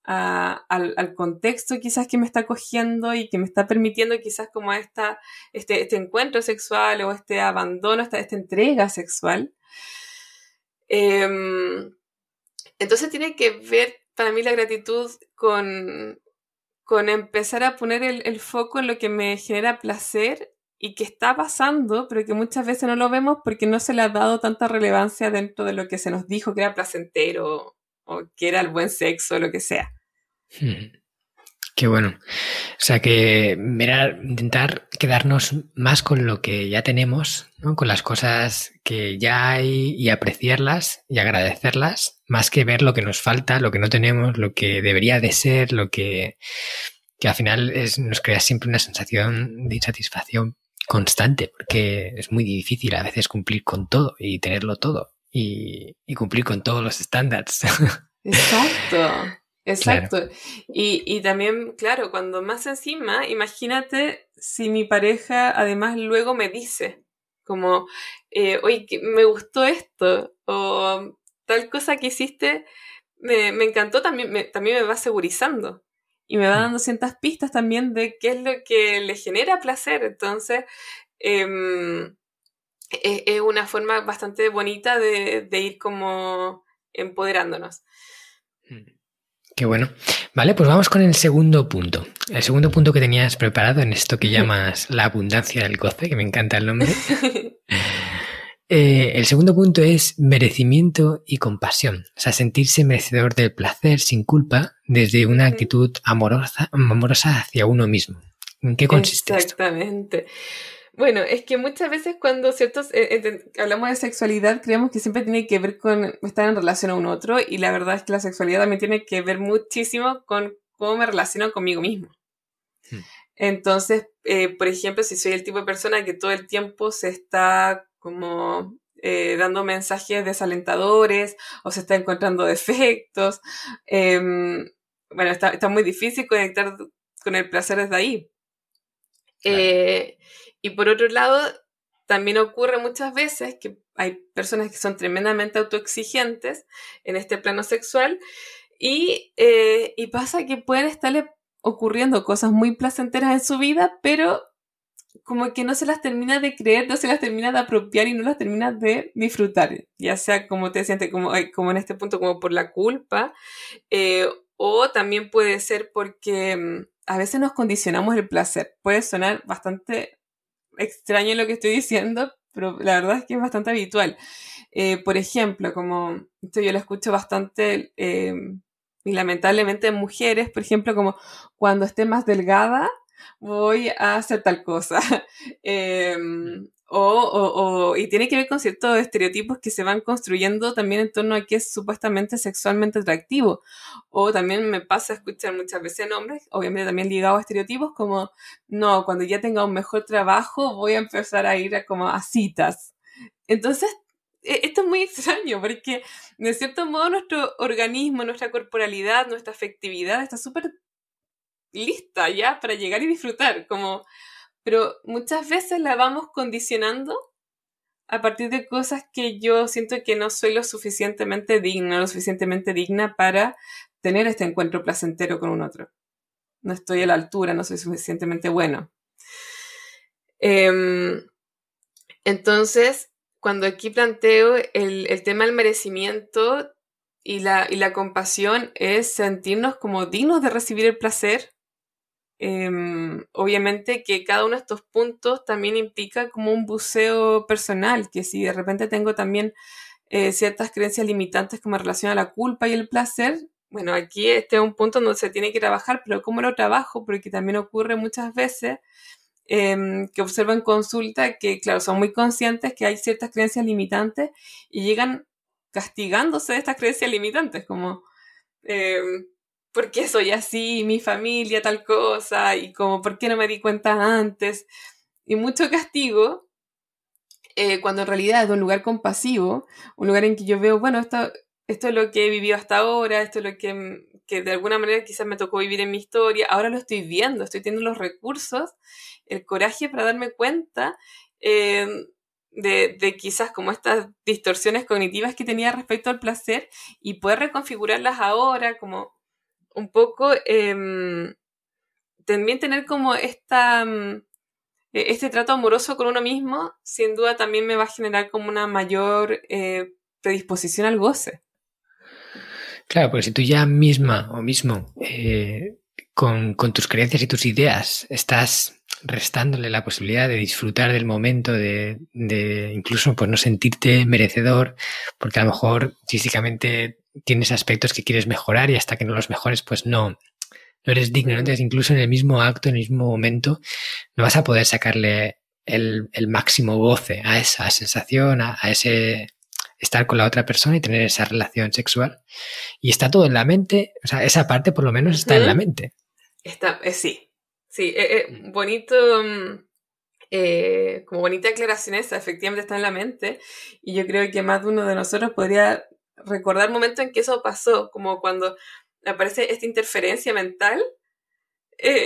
al, contexto quizás que me está cogiendo y que me está permitiendo quizás como esta, este, este encuentro sexual o este abandono, esta, esta entrega sexual. Em, entonces tiene que ver para mí la gratitud con, con empezar a poner el, el, foco en lo que me genera placer y que está pasando, pero que muchas veces no lo vemos porque no se le ha dado tanta relevancia dentro de lo que se nos dijo que era placentero o que era el buen sexo, lo que sea. Hmm. Qué bueno. O sea que intentar quedarnos más con lo que ya tenemos, con las cosas que ya hay y apreciarlas y agradecerlas, más que ver lo que nos falta, lo que no tenemos, lo que debería de ser, lo que, que al final es, nos crea siempre una sensación de insatisfacción constante, porque es muy difícil a veces cumplir con todo y tenerlo todo y, y cumplir con todos los estándares. Exacto. Exacto. Y, y, también, claro, cuando más encima, imagínate si mi pareja además luego me dice, como, eh, oye, me gustó esto, o tal cosa que hiciste, me, me encantó, también me, también me va segurizando. Y me va mm. dando ciertas pistas también de qué es lo que le genera placer. Entonces, em, es, una forma bastante bonita de, de ir como empoderándonos. Mm. Qué bueno. Vale, pues vamos con el segundo punto. El segundo punto que tenías preparado en esto que llamas la abundancia del goce, que me encanta el nombre. Eh, el segundo punto es merecimiento y compasión, o sea, sentirse merecedor del placer sin culpa desde una actitud amorosa, amorosa hacia uno mismo. ¿En qué consiste Exactamente. Bueno, es que muchas veces cuando ciertos eh, hablamos de sexualidad creemos que siempre tiene que ver con estar en relación a un otro y la verdad es que la sexualidad también tiene que ver muchísimo con cómo me relaciono conmigo mismo. Hmm. Entonces, eh, por ejemplo, si soy el tipo de persona que todo el tiempo se está como eh, dando mensajes desalentadores o se está encontrando defectos, em, bueno, está, muy difícil conectar con el placer desde ahí. Eh, y por otro lado, también ocurre muchas veces que hay personas que son tremendamente autoexigentes en este plano sexual y, y pasa que pueden estarle ocurriendo cosas muy placenteras en su vida, pero como que no se las termina de creer, no se las termina de apropiar y no las termina de disfrutar, ya sea como te sientes, como, como en este punto, como por la culpa, eh, o también puede ser porque mm, a veces nos condicionamos el placer. Puede sonar bastante extraño lo que estoy diciendo, pero la verdad es que es bastante habitual. Eh, por ejemplo, como esto yo lo escucho bastante eh, y lamentablemente en mujeres, por ejemplo, como cuando esté más delgada, voy a hacer tal cosa. Em, o, y tiene que ver con ciertos estereotipos que se van construyendo también en torno a que es supuestamente sexualmente atractivo. O también me pasa a escuchar muchas veces nombres, obviamente también ligado a estereotipos, como, no, cuando ya tenga un mejor trabajo voy a empezar a ir a, como a citas. Entonces e, esto es muy extraño porque de cierto modo nuestro organismo, nuestra corporalidad, nuestra afectividad está súper lista ya para llegar y disfrutar, como, pero muchas veces la vamos condicionando a partir de cosas que yo siento que no soy lo suficientemente digna, lo suficientemente digna para tener este encuentro placentero con un otro. No estoy a la altura, no soy suficientemente bueno. Em, entonces, cuando aquí planteo el, tema del merecimiento y la, y la, compasión es sentirnos como dignos de recibir el placer. Em, obviamente que cada uno de estos puntos también implica como un buceo personal, que si de repente tengo también eh, ciertas creencias limitantes como relación a la culpa y el placer, bueno, aquí este es un punto donde se tiene que trabajar, pero ¿cómo lo trabajo? Porque también ocurre muchas veces Em, que observan consulta que, claro, son muy conscientes que hay ciertas creencias limitantes y llegan castigándose de estas creencias limitantes, como, eh, ¿por qué soy así? Mi familia, tal cosa, y como, ¿por qué no me di cuenta antes? Y mucho castigo, eh, cuando en realidad es de un lugar compasivo, un lugar en que yo veo, bueno, esto, esto es lo que he vivido hasta ahora, esto es lo que que de alguna manera quizás me tocó vivir en mi historia, ahora lo estoy viendo, estoy teniendo los recursos, el coraje para darme cuenta eh, de, quizás como estas distorsiones cognitivas que tenía respecto al placer y poder reconfigurarlas ahora, como un poco, em, también tener como esta... Mm, e, este trato amoroso con uno mismo, sin duda también me va a generar como una mayor eh, predisposición al goce. Claro, porque si tú ya misma o mismo eh, con, tus creencias y tus ideas estás restándole la posibilidad de disfrutar del momento, de, incluso pues no sentirte merecedor, porque a lo mejor físicamente tienes aspectos que quieres mejorar y hasta que no los mejores pues no, no eres digno. Entonces incluso en el mismo acto, en el mismo momento, no vas a poder sacarle el, máximo goce a esa sensación, a ese estar con la otra persona y tener esa relación sexual. Y está todo en la mente, o sea, esa parte por lo menos está en la mente. Está, eh, sí, sí, eh, eh, bonito, mm, como bonita aclaración esa, efectivamente está en la mente. Y yo creo que más de uno de nosotros podría recordar momentos en que eso pasó, como cuando aparece esta interferencia mental.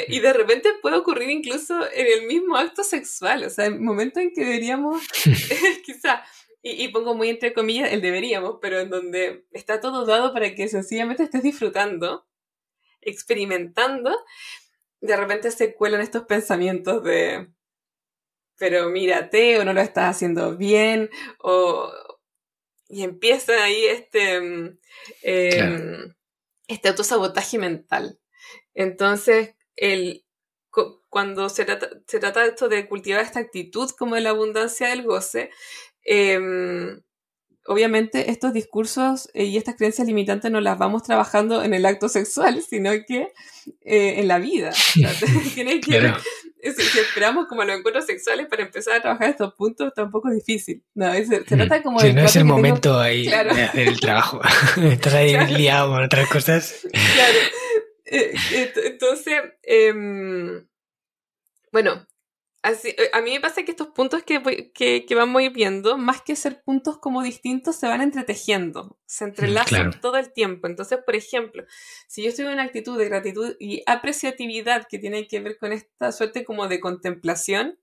y de repente puede ocurrir incluso en el mismo acto sexual, o sea, el momento en que deberíamos quizá y, pongo muy entre comillas el deberíamos, pero en donde está todo dado para que sencillamente estés disfrutando, experimentando, de repente se cuelan estos pensamientos de, pero mírate, o no lo estás haciendo bien, o... Y empieza ahí este, mm, em, este autosabotaje mental. Entonces, el, cuando se trata, se trata esto de cultivar esta actitud como de la abundancia del goce, em, obviamente estos discursos y estas creencias limitantes no las vamos trabajando en el acto sexual, sino que en la vida. Tienes que, si, esperamos como los encuentros sexuales para empezar a trabajar estos puntos, tampoco es difícil. No, se, trata como de. no es el momento ahí de hacer el trabajo. Estás ahí liado con otras cosas. Claro. Eh, entonces, em, bueno, Así, eh, a mí me pasa que estos puntos que, que, que, vamos a ir viendo, más que ser puntos como distintos, se van entretejiendo, se mm, entrelazan todo el tiempo. Entonces, por ejemplo, si yo estoy en una actitud de gratitud y apreciatividad que tiene que ver con esta suerte como de contemplación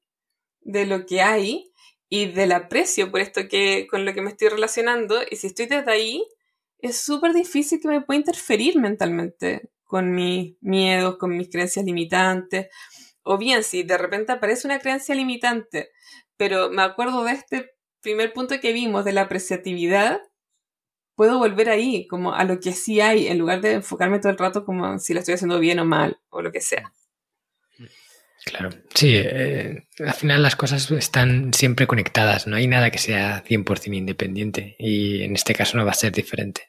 de lo que hay y del aprecio por esto que con lo que me estoy relacionando, y si estoy desde ahí, es súper difícil que me pueda interferir mentalmente con mis miedos, con mis creencias limitantes o bien, si de repente aparece una creencia limitante, pero me acuerdo de este primer punto que vimos de la apreciatividad, puedo volver ahí, como a lo que sí hay, en lugar de enfocarme todo el rato como si lo estoy haciendo bien o mal, o lo que sea. Claro, sí, eh, al final las cosas están siempre conectadas, no hay nada que sea 100% independiente y en este caso no va a ser diferente.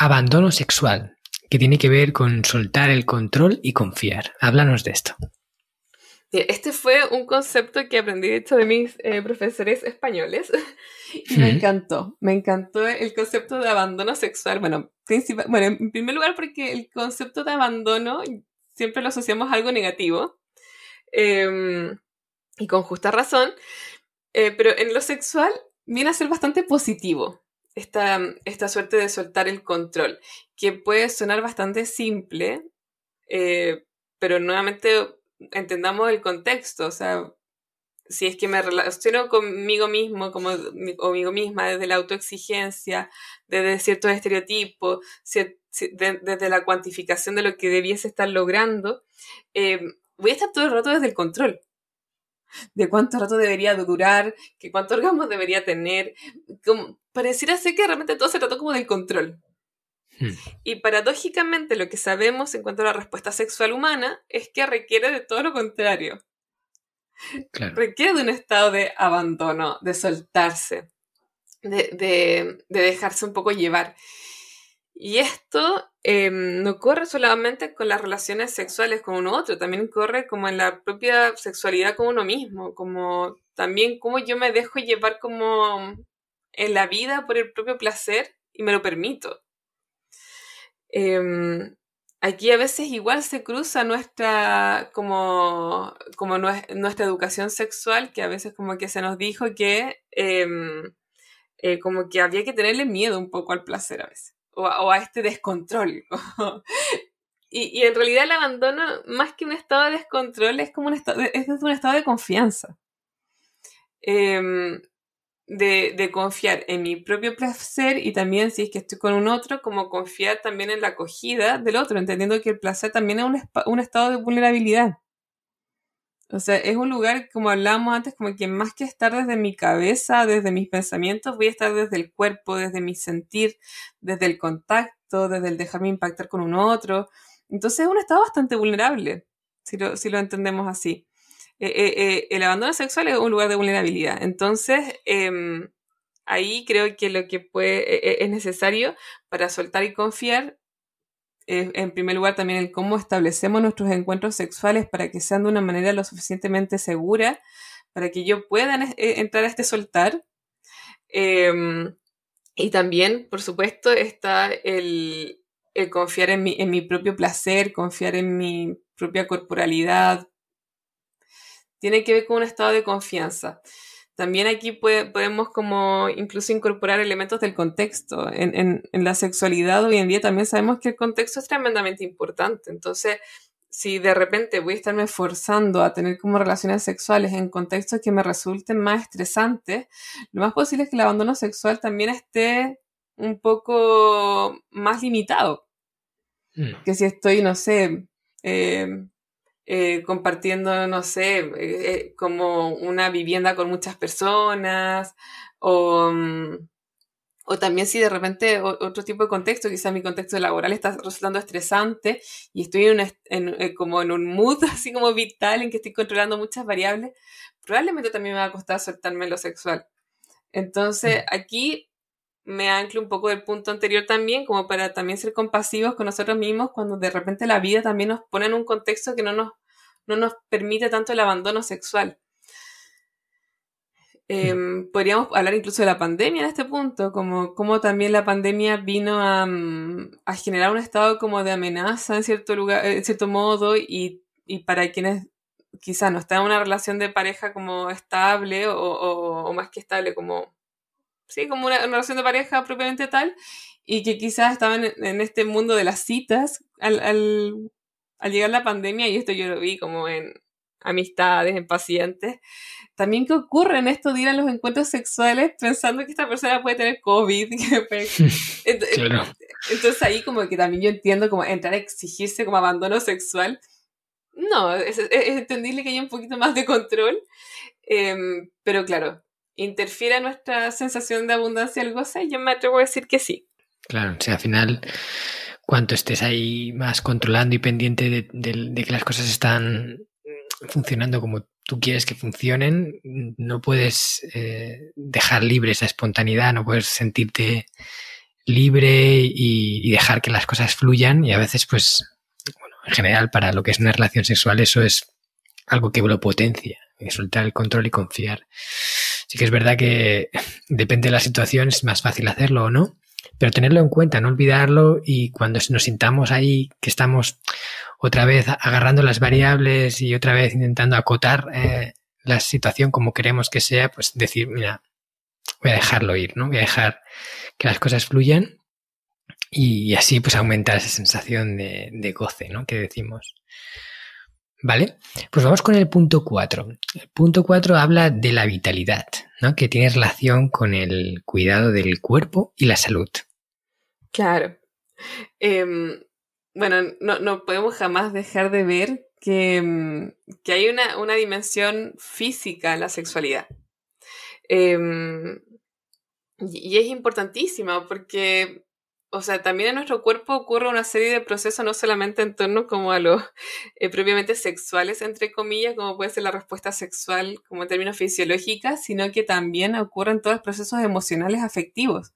Abandono sexual, que tiene que ver con soltar el control y confiar. Háblanos de esto. Este fue un concepto que aprendí de hecho de mis eh, profesores españoles y me encantó. Me encantó el concepto de abandono sexual. Bueno, bueno, en primer lugar porque el concepto de abandono siempre lo asociamos a algo negativo em, y con justa razón, eh, pero en lo sexual viene a ser bastante positivo esta, esta suerte de soltar el control, que puede sonar bastante simple, eh, pero nuevamente entendamos el contexto, o sea, si es que me relaciono conmigo mismo, como conmigo misma, desde la autoexigencia, desde ciertos estereotipos, desde la cuantificación de lo que debiese estar logrando, eh, voy a estar todo el rato desde el control de cuánto rato debería durar, que cuánto orgasmo debería tener. Como, pareciera ser que realmente todo se trató como del control. Hmm. Y paradójicamente lo que sabemos en cuanto a la respuesta sexual humana es que requiere de todo lo contrario. Requiere de un estado de abandono, de soltarse, de, de, de dejarse un poco llevar. Y esto em, no corre solamente con las relaciones sexuales con uno otro, también corre como en la propia sexualidad con uno mismo, como también cómo yo me dejo llevar como en la vida por el propio placer y me lo permito. Em, aquí a veces igual se cruza nuestra como, como nuestra educación sexual, que a veces como que se nos dijo que em, eh, como que había que tenerle miedo un poco al placer a veces o a, este descontrol. y, en realidad el abandono, más que un estado de descontrol, es como un estado, es un estado de confianza. Em, de, confiar en mi propio placer y también si es que estoy con un otro, como confiar también en la acogida del otro, entendiendo que el placer también es un estado de vulnerabilidad. O sea, es un lugar, como hablábamos antes, como que más que estar desde mi cabeza, desde mis pensamientos, voy a estar desde el cuerpo, desde mi sentir, desde el contacto, desde el dejarme impactar con un otro. Entonces es un estado bastante vulnerable, si lo, si lo entendemos así. Eh, eh, eh, el abandono sexual es un lugar de vulnerabilidad. Entonces, em, ahí creo que lo que puede, es necesario para soltar y confiar en primer lugar también el cómo establecemos nuestros encuentros sexuales para que sean de una manera lo suficientemente segura para que yo pueda eh, entrar a este soltar. Em, y también, por supuesto, está el, confiar en mi, en mi propio placer, confiar en mi propia corporalidad, tiene que ver con un estado de confianza. También aquí podemos como incluso incorporar elementos del contexto. En, en, la sexualidad hoy en día también sabemos que el contexto es tremendamente importante. Entonces, si de repente voy a estarme forzando a tener como relaciones sexuales en contextos que me resulten más estresantes, lo más posible es que el abandono sexual también esté un poco más limitado. Mm. Que si estoy, no sé, eh, eh, compartiendo, no sé, eh, como una vivienda con muchas personas o, mm, o también si de repente otro tipo de contexto, quizá mi contexto laboral está resultando estresante y estoy en, como en un mood así como vital en que estoy controlando muchas variables, probablemente también me va a costar soltarme lo sexual. Entonces, mm. aquí me anclo un poco del punto anterior también, como para también ser compasivos con nosotros mismos cuando de repente la vida también nos pone en un contexto que no nos, no nos permite tanto el abandono sexual. Em, podríamos hablar incluso de la pandemia en este punto, como, como también la pandemia vino a, mm, a, generar un estado como de amenaza en cierto lugar, en cierto modo, y, y para quienes quizás no están en una relación de pareja como estable o, o más que estable, como sí, como una, relación de pareja propiamente tal, y que quizás estaban en, este mundo de las citas al, al, al, llegar la pandemia, y esto yo lo vi como en amistades, en pacientes, también que ocurre en esto de ir a los encuentros sexuales pensando que esta persona puede tener COVID. Entonces ahí como que también yo entiendo como entrar a exigirse como abandono sexual. No, es, entendible que haya un poquito más de control, em, pero claro, interfiere nuestra sensación de abundancia el goce, yo me atrevo a decir que sí. Claro, o sea, al final, cuanto estés ahí más controlando y pendiente de, que las cosas están funcionando como tú quieres que funcionen, no puedes eh, dejar libre esa espontaneidad, no puedes sentirte libre y, dejar que las cosas fluyan y a veces, pues, bueno, en general para lo que es una relación sexual eso es algo que lo potencia, soltar el control y confiar. Sí que es verdad que depende de la situación, es más fácil hacerlo o no, pero tenerlo en cuenta, no olvidarlo y cuando nos sintamos ahí que estamos otra vez agarrando las variables y otra vez intentando acotar eh, la situación como queremos que sea, pues decir, mira, voy a dejarlo ir, ¿no? Voy a dejar que las cosas fluyan y así pues aumentar esa sensación de, de goce, ¿no? Que decimos. ¿Vale? Pues vamos con el punto 4. El punto 4 habla de la vitalidad, ¿no? Que tiene relación con el cuidado del cuerpo y la salud. Claro. Em, bueno, no, podemos jamás dejar de ver que, em, hay una, dimensión física en la sexualidad. Em, y es importantísima porque o sea, también en nuestro cuerpo ocurre una serie de procesos, no solamente en torno como a los eh, propiamente sexuales, entre comillas, como puede ser la respuesta sexual como en términos fisiológicos, sino que también ocurren todos los procesos emocionales afectivos.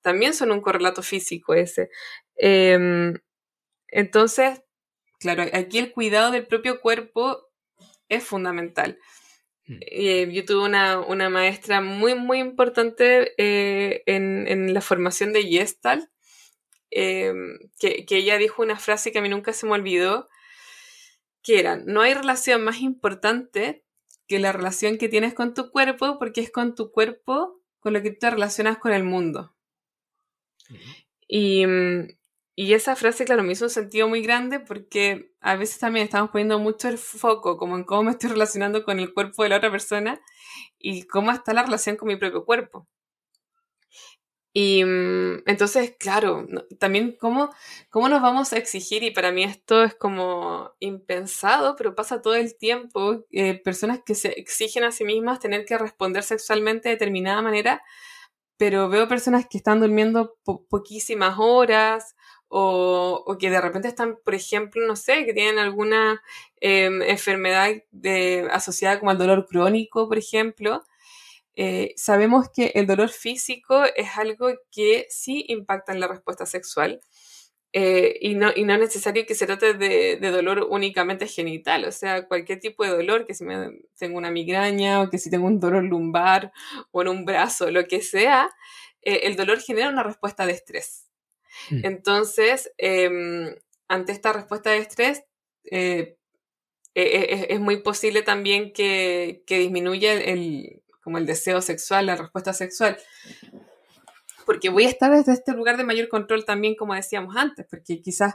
También son un correlato físico ese. Em, entonces, claro, aquí el cuidado del propio cuerpo es fundamental. Mm. Eh, yo tuve una, maestra muy, muy importante eh, en, en, la formación de Gestalt, Em, que, ella dijo una frase que a mí nunca se me olvidó, que era, no hay relación más importante que la relación que tienes con tu cuerpo, porque es con tu cuerpo con lo que te relacionas con el mundo. y, y, esa frase, claro, me hizo un sentido muy grande porque a veces también estamos poniendo mucho el foco como en cómo me estoy relacionando con el cuerpo de la otra persona y cómo está la relación con mi propio cuerpo. Y mm, entonces, claro, también cómo, cómo nos vamos a exigir, y para mí esto es como impensado, pero pasa todo el tiempo, eh, personas que se exigen a sí mismas tener que responder sexualmente de determinada manera, pero veo personas que están durmiendo poquísimas horas o, o, que de repente están, por ejemplo, no sé, que tienen alguna em, enfermedad de, asociada como al dolor crónico, por ejemplo, eh, sabemos que el dolor físico es algo que sí impacta en la respuesta sexual eh, y, no, y no es necesario que se trate de, dolor únicamente genital, o sea, cualquier tipo de dolor, que si me, tengo una migraña o que si tengo un dolor lumbar o en un brazo, lo que sea, eh, el dolor genera una respuesta de estrés. Mm. Entonces, em, ante esta respuesta de estrés, es, muy posible también que, disminuya el, como el deseo sexual, la respuesta sexual. Porque voy a estar desde este lugar de mayor control también, como decíamos antes, porque quizás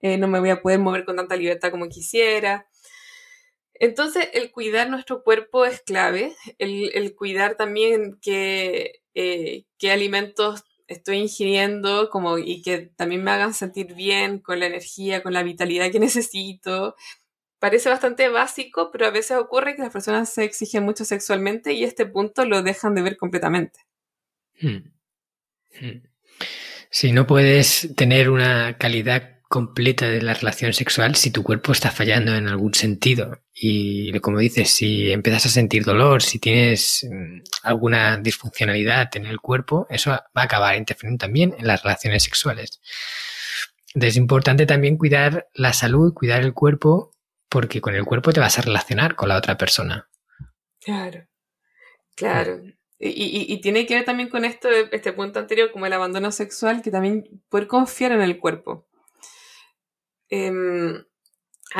eh, no me voy a poder mover con tanta libertad como quisiera. Entonces, el cuidar nuestro cuerpo es clave, el, cuidar también qué eh, alimentos estoy ingiriendo como, y que también me hagan sentir bien con la energía, con la vitalidad que necesito. Parece bastante básico, pero a veces ocurre que las personas se exigen mucho sexualmente y este punto lo dejan de ver completamente. Hmm. Hmm. Si no puedes tener una calidad completa de la relación sexual si tu cuerpo está fallando en algún sentido. Y como dices, si empiezas a sentir dolor, si tienes mm, alguna disfuncionalidad en el cuerpo, eso va a acabar interfiriendo también en las relaciones sexuales. Es importante también cuidar la salud, cuidar el cuerpo, porque con el cuerpo te vas a relacionar con la otra persona. Claro, claro. Y, y, tiene que ver también con esto, este punto anterior, como el abandono sexual, que también poder confiar en el cuerpo. Em,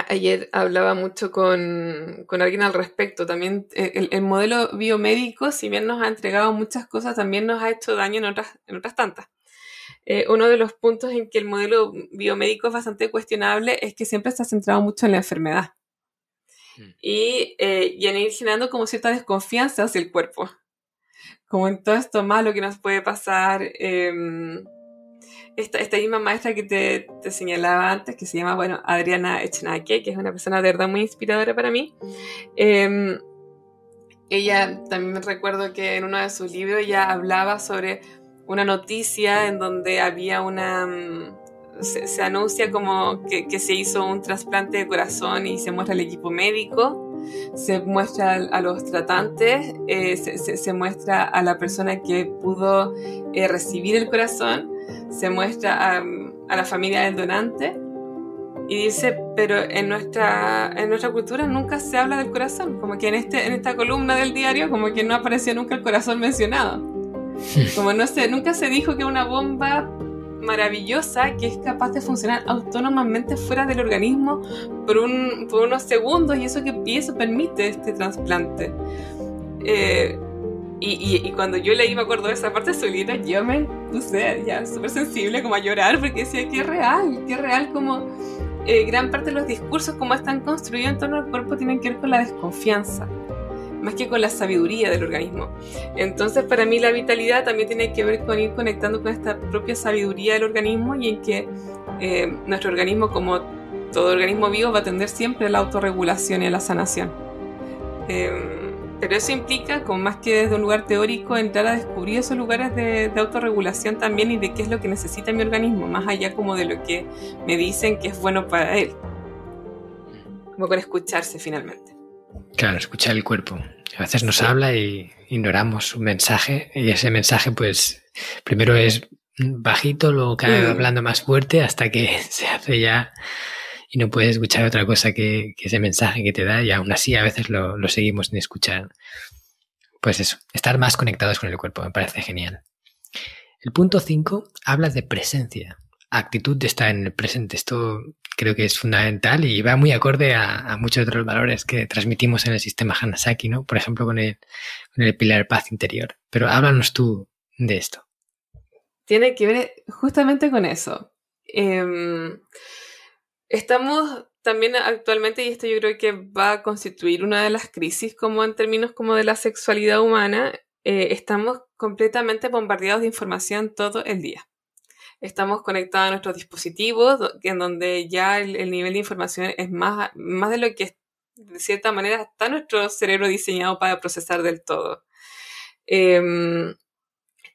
ayer hablaba mucho con, alguien al respecto. También eh, el, modelo biomédico, si bien nos ha entregado muchas cosas, también nos ha hecho daño en otras, en otras tantas. Eh, uno de los puntos en que el modelo biomédico es bastante cuestionable es que siempre está centrado mucho en la enfermedad. Mm. Y, eh, y en ir generando como cierta desconfianza hacia el cuerpo. Como en todo esto malo que nos puede pasar. Em, esta, esta misma maestra que te, te, señalaba antes, que se llama, bueno, Adriana Echenake, que es una persona de verdad muy inspiradora para mí. Em, ella también me recuerdo que en uno de sus libros ya hablaba sobre una noticia en donde había una... Mm, se, anuncia como que, que, se hizo un trasplante de corazón y se muestra el equipo médico, se muestra a, los tratantes, eh, se, muestra a la persona que pudo eh, recibir el corazón se muestra a, la familia del donante y dice, pero en nuestra, en nuestra cultura nunca se habla del corazón, como que en, este, en esta columna del diario como que no apareció nunca el corazón mencionado. Como no sé, nunca se dijo que una bomba maravillosa que es capaz de funcionar autónomamente fuera del organismo por, un, por unos segundos y eso, que, y eso permite este trasplante. Eh, y, y, cuando yo leí, me acuerdo de esa parte libro, yo me puse ya súper sensible como a llorar porque decía que real, que real como eh, gran parte de los discursos como están construidos en torno al cuerpo tienen que ver con la desconfianza, más que con la sabiduría del organismo. Entonces para mí la vitalidad también tiene que ver con ir conectando con esta propia sabiduría del organismo y en que eh, nuestro organismo como todo organismo vivo va a tender siempre a la autorregulación y a la sanación. Eh, pero eso implica, como más que desde un lugar teórico, entrar a descubrir esos lugares de, autorregulación también y de qué es lo que necesita mi organismo, más allá como de lo que me dicen que es bueno para él. Como con escucharse finalmente. Claro, escuchar el cuerpo. A veces nos habla y ignoramos un mensaje y ese mensaje pues primero es bajito, luego cae mm. hablando más fuerte hasta que se hace ya y no puedes escuchar otra cosa que, ese mensaje que te da y aún así a veces lo, seguimos sin escuchar. Pues eso, estar más conectados con el cuerpo, me parece genial. El punto 5 habla de presencia, actitud de estar en el presente. Esto creo que es fundamental y va muy acorde a, muchos otros valores que transmitimos en el sistema Hanasaki, ¿no? Por ejemplo, con el, con el pilar paz interior. Pero háblanos tú de esto. Tiene que ver justamente con eso. Em, Estamos también actualmente, y esto yo creo que va a constituir una de las crisis como en términos como de la sexualidad humana, eh, estamos completamente bombardeados de información todo el día. Estamos conectados a nuestros dispositivos, en donde ya el, nivel de información es más, más de lo que de cierta manera está nuestro cerebro diseñado para procesar del todo. Eh,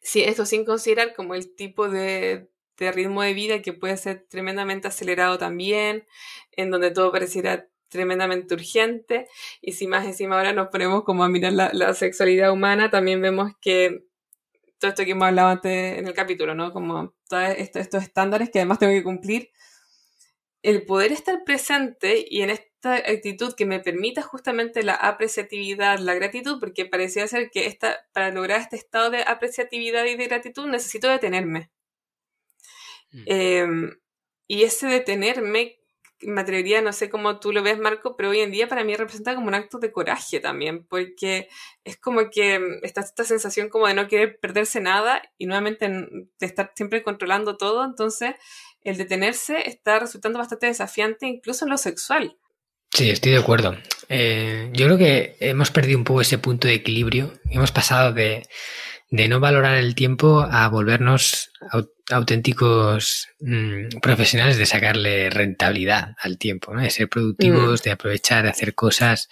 sí, esto sin considerar como el tipo de, de ritmo de vida que puede ser tremendamente acelerado también, en donde todo pareciera tremendamente urgente. Y si más encima ahora nos ponemos como a mirar la, sexualidad humana, también vemos que todo esto que hemos hablado antes en el capítulo, ¿no? Como todos estos estándares que además tengo que cumplir. El poder estar presente y en esta actitud que me permita justamente la apreciatividad, la gratitud, porque parecía ser que esta, para lograr este estado de apreciatividad y de gratitud necesito detenerme. Mm. Em, y ese detenerme me atrevería, no sé cómo tú lo ves, Marco, pero hoy en día para mí representa como un acto de coraje también, porque es como que mm, está esta sensación como de no querer perderse nada y nuevamente de estar siempre controlando todo, entonces el detenerse está resultando bastante desafiante incluso en lo sexual. Sí, estoy de acuerdo. Eh, yo creo que hemos perdido un poco ese punto de equilibrio. Hemos pasado de, de no valorar el tiempo a volvernos auténticos mm, profesionales de sacarle rentabilidad al tiempo, ¿no? de ser productivos, mm. de aprovechar, de hacer cosas,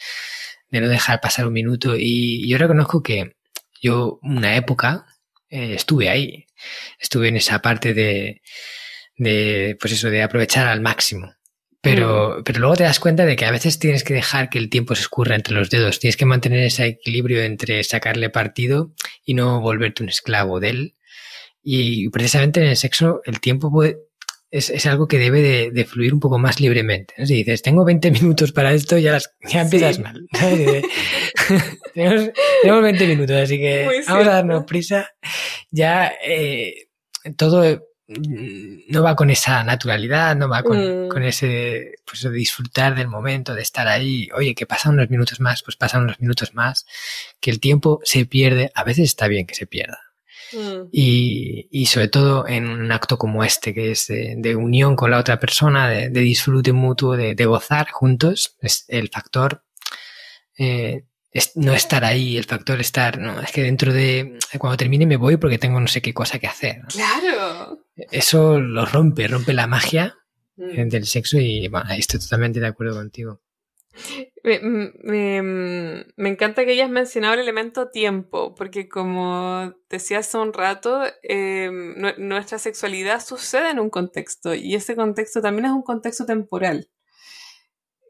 de no dejar pasar un minuto. Y yo reconozco que yo una época eh, estuve ahí, estuve en esa parte de, de, pues eso, de aprovechar al máximo. Pero, mm. pero luego te das cuenta de que a veces tienes que dejar que el tiempo se escurra entre los dedos. Tienes que mantener ese equilibrio entre sacarle partido y no volverte un esclavo de él. Y precisamente en el sexo el tiempo puede, es, es algo que debe de, de, fluir un poco más libremente. Si dices, tengo 20 minutos para esto, ya, las, ya empiezas mal. tenemos, tenemos, 20 minutos, así que vamos a darnos prisa. Ya eh, todo no va con esa naturalidad, no va con, mm. con ese pues, de disfrutar del momento, de estar ahí. Oye, que pasan unos minutos más, pues pasan unos minutos más. Que el tiempo se pierde, a veces está bien que se pierda. Mm. Y, y, sobre todo en un acto como este, que es de, unión con la otra persona, de, disfrute mutuo, de, gozar juntos, es el factor eh, no estar ahí, el factor estar, no, es que dentro de cuando termine me voy porque tengo no sé qué cosa que hacer. Claro. Eso lo rompe, rompe la magia mm. del sexo y bueno, estoy totalmente de acuerdo contigo. Me, me, encanta que hayas mencionado el elemento tiempo, porque como decía hace un rato, em, nuestra sexualidad sucede en un contexto y ese contexto también es un contexto temporal.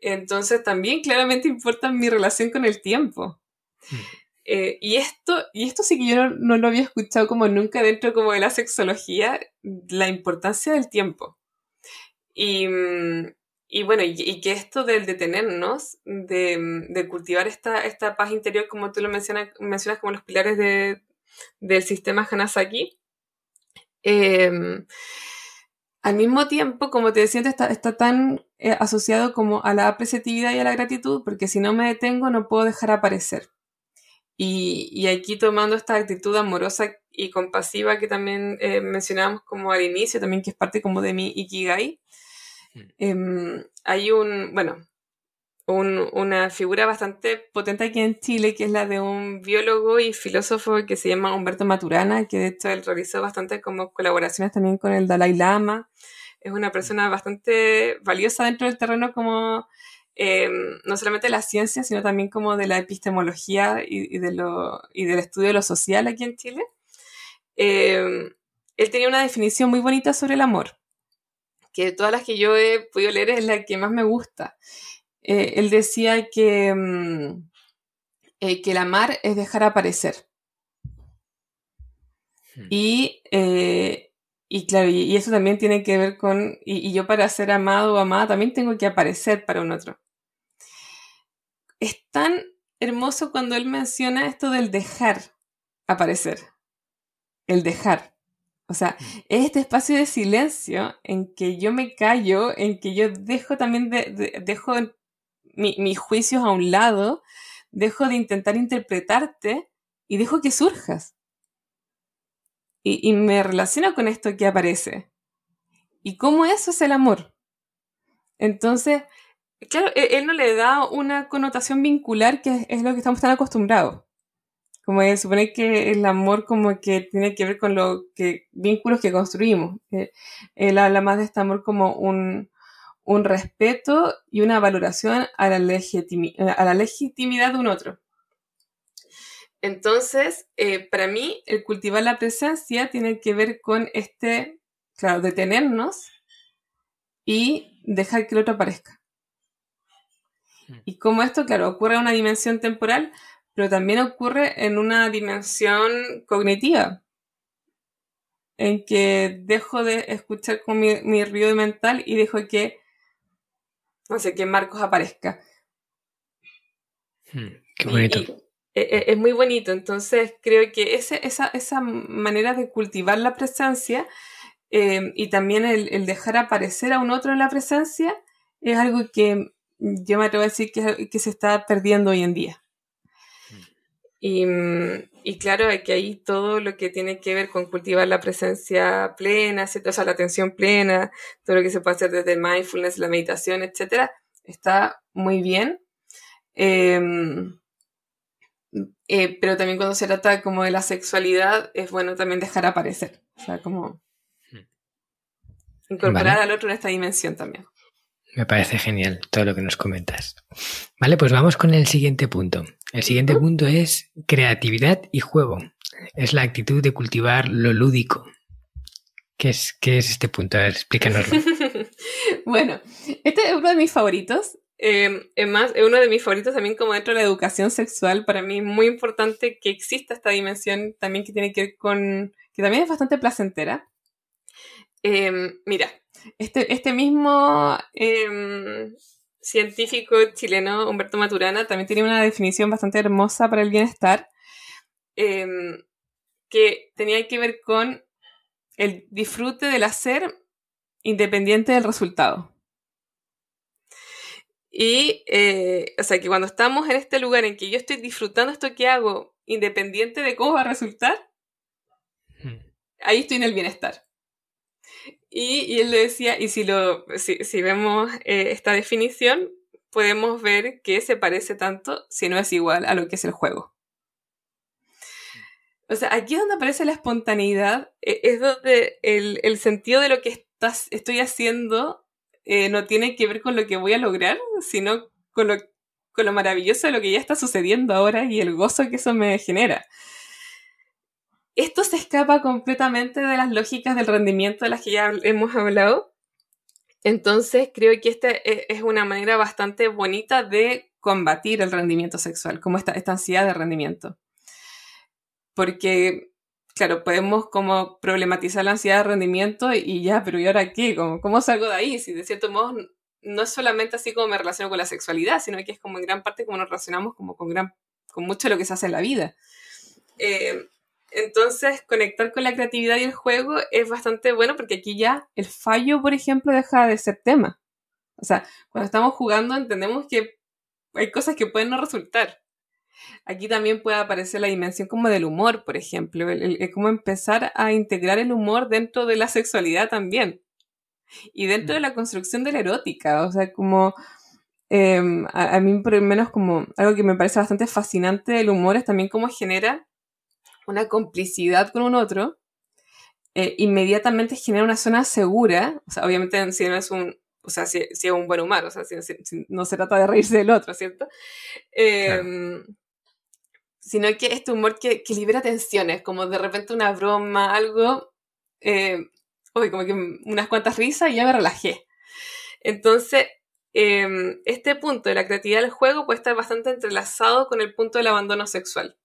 Entonces también claramente importa mi relación con el tiempo. Mm. Eh, y, esto, y esto sí que yo no, lo había escuchado como nunca dentro como de la sexología, la importancia del tiempo. Y, mm, y bueno, y, que esto del detenernos, de, de, cultivar esta, esta paz interior, como tú lo mencionas, mencionas como los pilares de, del sistema Hanasaki, eh, al mismo tiempo, como te decía, está, está tan eh, asociado como a la apreciatividad y a la gratitud, porque si no me detengo no puedo dejar aparecer. Y, y aquí tomando esta actitud amorosa y compasiva que también eh, mencionábamos como al inicio, también que es parte como de mi Ikigai, em, hay un, bueno, una figura bastante potente aquí en Chile, que es la de un biólogo y filósofo que se llama Humberto Maturana, que de hecho él realizó bastante como colaboraciones también con el Dalai Lama. Es una persona bastante valiosa dentro del terreno como em, no solamente de la ciencia, sino también como de la epistemología y, de lo, y del estudio de lo social aquí en Chile. Em, él tenía una definición muy bonita sobre el amor, que de todas las que yo he podido leer es la que más me gusta. Eh, él decía que, mm, eh, que el amar es dejar aparecer. Hmm. Y, eh, y claro, y, eso también tiene que ver con, y, yo para ser amado o amada también tengo que aparecer para un otro. Es tan hermoso cuando él menciona esto del dejar aparecer. El dejar. O sea, hmm. es este espacio de silencio en que yo me callo, en que yo dejo también, de, dejo mis juicios a un lado, dejo de intentar interpretarte y dejo que surjas. Y, me relaciono con esto que aparece. Y cómo eso es el amor. Entonces, claro, e, él, no le da una connotación vincular que es, lo que estamos tan acostumbrados. Como se supone que el amor como que tiene que ver con los que, vínculos que construimos. Eh, él habla más de este amor como un, un respeto y una valoración a la, a la legitimidad de un otro. Entonces, eh, para mí, el cultivar la presencia tiene que ver con este, claro, detenernos y dejar que el otro aparezca. Y como esto, claro, ocurre en una dimensión temporal, pero también ocurre en una dimensión cognitiva, en que dejo de escuchar con mi, mi ruido mental y dejo que no sé, que Marcos aparezca. Hmm, qué bonito. E, e, es muy bonito, entonces creo que ese, esa, esa, manera de cultivar la presencia em, y también el, dejar aparecer a un otro en la presencia es algo que yo me atrevo a decir que, que se está perdiendo hoy en día. Y, y, claro, que ahí todo lo que tiene que ver con cultivar la presencia plena, o sea, la atención plena, todo lo que se puede hacer desde el mindfulness, la meditación, etcétera, está muy bien. Em, eh, pero también cuando se trata como de la sexualidad, es bueno también dejar aparecer. O sea, como hmm. incorporar al otro en esta dimensión también. Me parece genial todo lo que nos comentas. Vale, pues vamos con el siguiente punto. El siguiente punto es creatividad y juego. Es la actitud de cultivar lo lúdico. ¿Qué es, qué es este punto? A ver, explícanoslo. bueno, este es uno de mis favoritos. Eh, es más, es uno de mis favoritos también como dentro de la educación sexual. Para mí es muy importante que exista esta dimensión también que tiene que ver con... que también es bastante placentera. Eh, mira, este, este mismo em, científico chileno, Humberto Maturana, también tiene una definición bastante hermosa para el bienestar, em, que tenía que ver con el disfrute del hacer independiente del resultado. Y, eh, o sea, que cuando estamos en este lugar en que yo estoy disfrutando esto que hago, independiente de cómo va a resultar, hmm. ahí estoy en el bienestar. Y, él le decía, y si, lo, si, vemos eh, esta definición, podemos ver que se parece tanto, si no es igual, a lo que es el juego. O sea, aquí es donde aparece la espontaneidad, e, es donde el, sentido de lo que estás, estoy haciendo eh, no tiene que ver con lo que voy a lograr, sino con lo, con lo maravilloso de lo que ya está sucediendo ahora y el gozo que eso me genera esto se escapa completamente de las lógicas del rendimiento de las que ya hemos hablado. Entonces, creo que esta e, es una manera bastante bonita de combatir el rendimiento sexual, como esta, ansiedad de rendimiento. Porque, claro, podemos como problematizar la ansiedad de rendimiento y ya, pero ¿y ahora qué? ¿Cómo, cómo salgo de ahí? Si de cierto modo no es solamente así como me relaciono con la sexualidad, sino que es como en gran parte como nos relacionamos como con, gran, con mucho de lo que se hace en la vida. Eh, entonces, conectar con la creatividad y el juego es bastante bueno porque aquí ya el fallo, por ejemplo, deja de ser tema. O sea, cuando estamos jugando entendemos que hay cosas que pueden no resultar. Aquí también puede aparecer la dimensión como del humor, por ejemplo, el, cómo empezar a integrar el humor dentro de la sexualidad también. Y dentro de la construcción de la erótica, o sea, como em, a, a, mí por lo menos como algo que me parece bastante fascinante del humor es también cómo genera una complicidad con un otro, eh, inmediatamente genera una zona segura, o sea, obviamente si no es un, o sea, si, es un buen humano, o sea, si, no se trata de reírse del otro, ¿cierto? Em, sino que este humor que, libera tensiones, como de repente una broma, algo, eh, como que unas cuantas risas y ya me relajé. Entonces, em, este punto de la creatividad del juego puede estar bastante entrelazado con el punto del abandono sexual.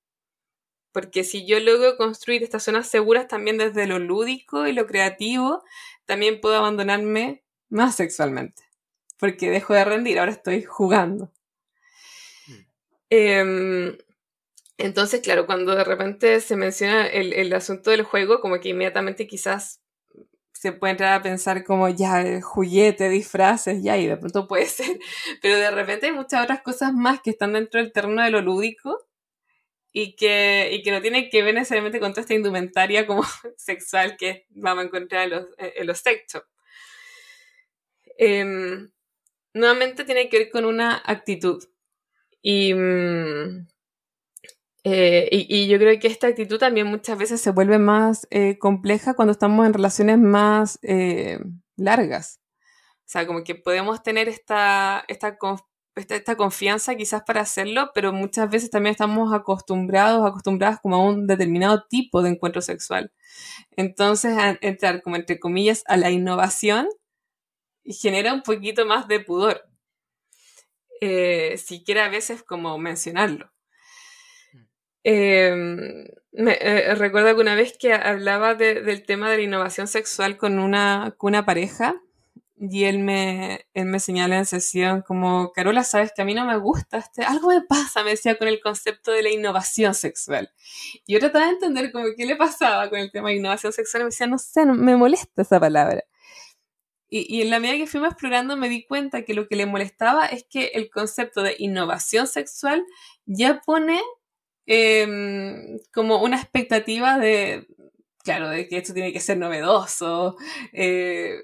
Porque si yo logro construir estas zonas seguras también desde lo lúdico y lo creativo, también puedo abandonarme más sexualmente. Porque dejo de rendir, ahora estoy jugando. Mm. Em, entonces, claro, cuando de repente se menciona el, asunto del juego, como que inmediatamente quizás se puede entrar a pensar como ya juguete, disfraces, ya, y de pronto puede ser. Pero de repente hay muchas otras cosas más que están dentro del terreno de lo lúdico y que, y que no tiene que ver necesariamente con toda esta indumentaria como sexual que vamos a encontrar en los, en los sex em, nuevamente tiene que ver con una actitud. Y, mm, eh, y, yo creo que esta actitud también muchas veces se vuelve más eh, compleja cuando estamos en relaciones más eh, largas. O sea, como que podemos tener esta, esta esta, confianza quizás para hacerlo, pero muchas veces también estamos acostumbrados, acostumbradas como a un determinado tipo de encuentro sexual. Entonces, entrar como entre comillas a la innovación genera un poquito más de pudor. Eh, siquiera a veces como mencionarlo. Em, me, eh, recuerdo alguna vez que hablaba del tema de la innovación sexual con una, con una pareja y él me, él me señala en sesión como, Carola, sabes que a mí no me gusta, este, algo me pasa, me decía, con el concepto de la innovación sexual. Y yo trataba de entender como qué le pasaba con el tema de innovación sexual y me decía, no sé, me molesta esa palabra. y, en la medida que fuimos explorando me di cuenta que lo que le molestaba es que el concepto de innovación sexual ya pone em, como una expectativa de, claro, de que esto tiene que ser novedoso. Eh,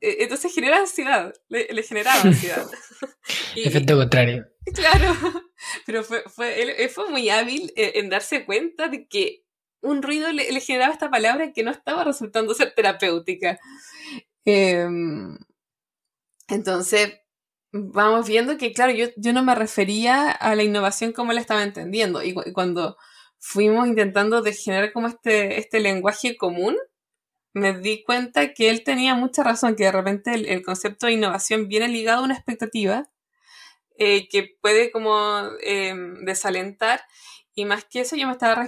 entonces genera ansiedad, le, generaba ansiedad. Efecto contrario. Claro, pero fue, fue, él, fue muy hábil en, darse cuenta de que un ruido le, generaba esta palabra que no estaba resultando ser terapéutica. Em, entonces, vamos viendo que, claro, yo, yo no me refería a la innovación como la estaba entendiendo. Y, cuando fuimos intentando de generar como este, este lenguaje común, me di cuenta que él tenía mucha razón, que de repente el, concepto de innovación viene ligado a una expectativa eh, que puede como em, desalentar y más que eso yo me estaba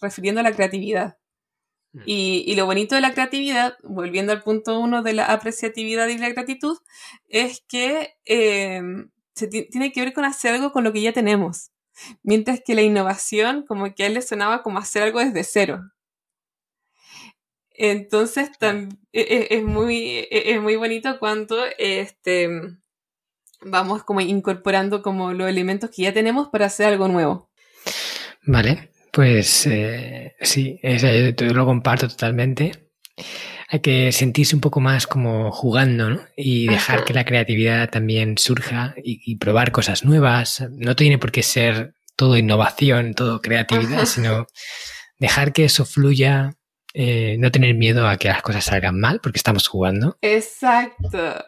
refiriendo a la creatividad. Mm. Y, lo bonito de la creatividad, volviendo al punto uno de la apreciatividad y la gratitud, es que em, se tiene que ver con hacer algo con lo que ya tenemos. Mientras que la innovación, como que a él le sonaba como hacer algo desde cero. Entonces, e, e, es, muy, e, es muy bonito cuando este, vamos como incorporando como los elementos que ya tenemos para hacer algo nuevo. Vale, pues eh, sí, yo lo comparto totalmente. Hay que sentirse un poco más como jugando, ¿no? Y dejar que la creatividad también surja y, probar cosas nuevas. No tiene por qué ser todo innovación, todo creatividad, sino dejar que eso fluya, eh, no tener miedo a que las cosas salgan mal porque estamos jugando. Exacto.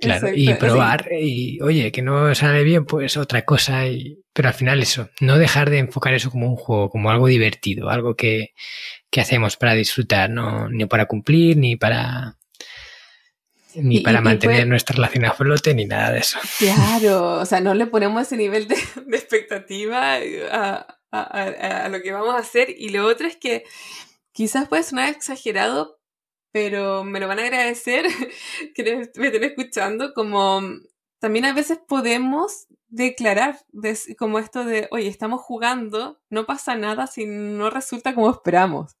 Claro, y probar, y oye, que no sale bien, pues otra cosa, y, pero al final eso, no dejar de enfocar eso como un juego, como algo divertido, algo que, que hacemos para disfrutar, no, ni para cumplir, ni para ni para mantener nuestra relación a flote, ni nada de eso. Claro, o sea, no le ponemos ese nivel de, de expectativa a, a, a, lo que vamos a hacer. Y lo otro es que quizás puede sonar exagerado, pero me lo van a agradecer que me estén escuchando, como también a veces podemos declarar como esto de, oye, estamos jugando, no pasa nada si no resulta como esperamos.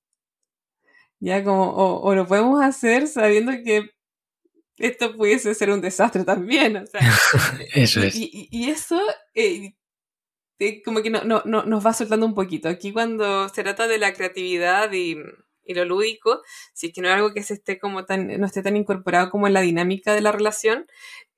Ya como, o, lo podemos hacer sabiendo que esto pudiese ser un desastre también. O sea, eso es. Y, eso eh, como que no, no, no, nos va soltando un poquito. Aquí cuando se trata de la creatividad y lo lúdico, si es que no es algo que se esté como tan, no esté tan incorporado como en la dinámica de la relación,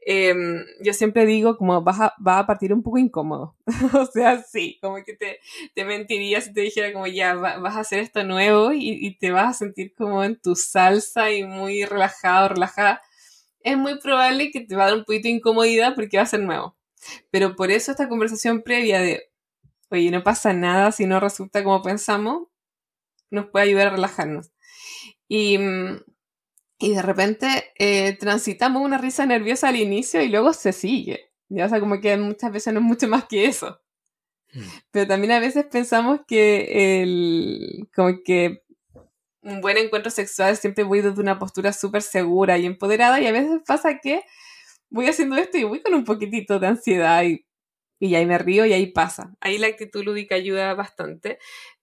em, yo siempre digo como vas va a partir un poco incómodo. o sea, sí, como que te, te mentiría si te dijera como ya vas a hacer esto nuevo y, y, te vas a sentir como en tu salsa y muy relajado, relajada. Es muy probable que te va a dar un poquito de incomodidad porque va a ser nuevo. Pero por eso esta conversación previa de, oye, no pasa nada si no resulta como pensamos, nos puede ayudar a relajarnos. Y, y de repente eh, transitamos una risa nerviosa al inicio y luego se sigue. Ya, o sea, como que muchas veces no es mucho más que eso. Mm. Pero también a veces pensamos que el, como que un buen encuentro sexual siempre voy desde una postura súper segura y empoderada y a veces pasa que voy haciendo esto y voy con un poquitito de ansiedad y, y ahí me río y ahí pasa. Ahí la actitud lúdica ayuda bastante.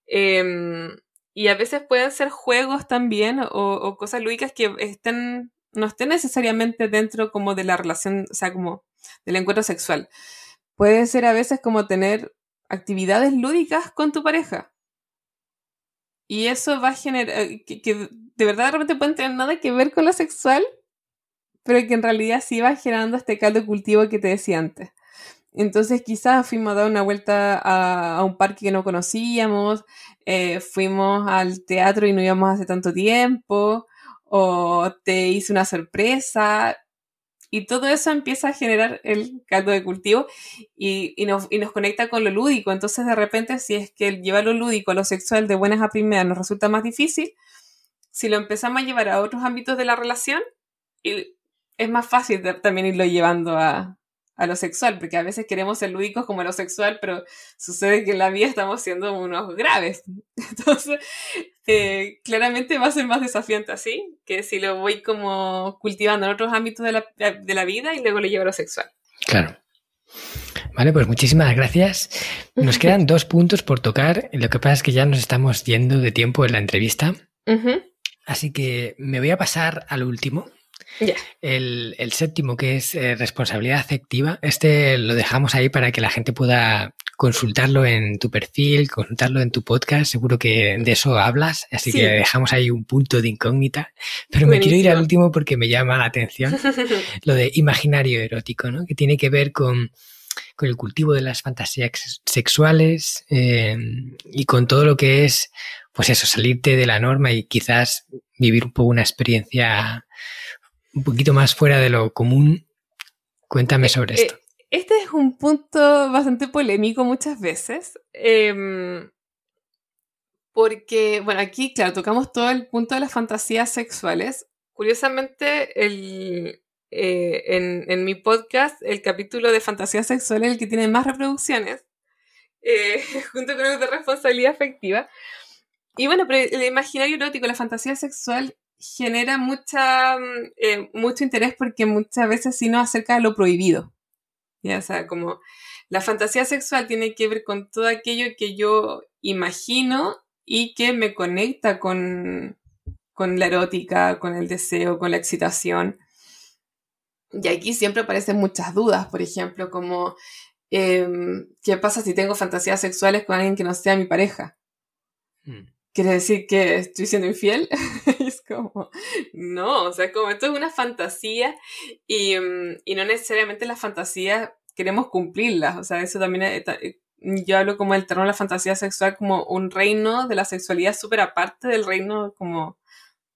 Eh, y a veces pueden ser juegos también o, cosas lúdicas que estén, no estén necesariamente dentro como de la relación, o sea, como del encuentro sexual. Puede ser a veces como tener actividades lúdicas con tu pareja. Y eso va a generar, eh, que, de verdad de repente pueden tener nada que ver con lo sexual, pero que en realidad sí va generando este caldo cultivo que te decía antes. Entonces quizás fuimos a dar una vuelta a, un parque que no conocíamos, eh, fuimos al teatro y no íbamos hace tanto tiempo, o te hice una sorpresa, y todo eso empieza a generar el caldo de cultivo y, nos, y, nos, conecta con lo lúdico. Entonces, de repente, si es que llevar lo lúdico a lo sexual de buenas a primeras nos resulta más difícil, si lo empezamos a llevar a otros ámbitos de la relación, es más fácil también irlo llevando a, a lo sexual, porque a veces queremos ser lúdicos como lo sexual, pero sucede que en la vida estamos siendo unos graves. Entonces, eh, claramente va a ser más desafiante así, que si lo voy como cultivando en otros ámbitos de la, de la vida y luego lo llevo a lo sexual. Claro. Vale, pues muchísimas gracias. Nos quedan dos puntos por tocar. Lo que pasa es que ya nos estamos yendo de tiempo en la entrevista. Así que me voy a pasar al último, El, séptimo, que es eh, responsabilidad afectiva, este lo dejamos ahí para que la gente pueda consultarlo en tu perfil, consultarlo en tu podcast. Seguro que de eso hablas, así que dejamos ahí un punto de incógnita. Pero me quiero ir al último porque me llama la atención lo de imaginario erótico, ¿no? que tiene que ver con, con el cultivo de las fantasías sexuales eh, y con todo lo que es, pues eso, salirte de la norma y quizás vivir un poco una experiencia un poquito más fuera de lo común. Cuéntame eh, sobre esto. Eh, este es un punto bastante polémico muchas veces. Em, porque, bueno, aquí, claro, tocamos todo el punto de las fantasías sexuales. Curiosamente, el, eh, en, mi podcast, el capítulo de fantasías sexuales es el que tiene más reproducciones, junto con el de responsabilidad afectiva. Y bueno, pero el imaginario erótico, la fantasía sexual genera mucha, mm, eh, mucho interés porque muchas veces sí nos acerca de lo prohibido. ¿ya? O sea, como la fantasía sexual tiene que ver con todo aquello que yo imagino y que me conecta con, con la erótica, con el deseo, con la excitación. Y aquí siempre aparecen muchas dudas, por ejemplo, como em, ¿qué pasa si tengo fantasías sexuales con alguien que no sea mi pareja? Mm. ¿Quiere decir que estoy siendo infiel? como, no, o sea, como esto es una fantasía y, mm, y no necesariamente las fantasías queremos cumplirlas, o sea, eso también, eh, yo hablo como el terreno de la fantasía sexual como un reino de la sexualidad súper aparte del reino como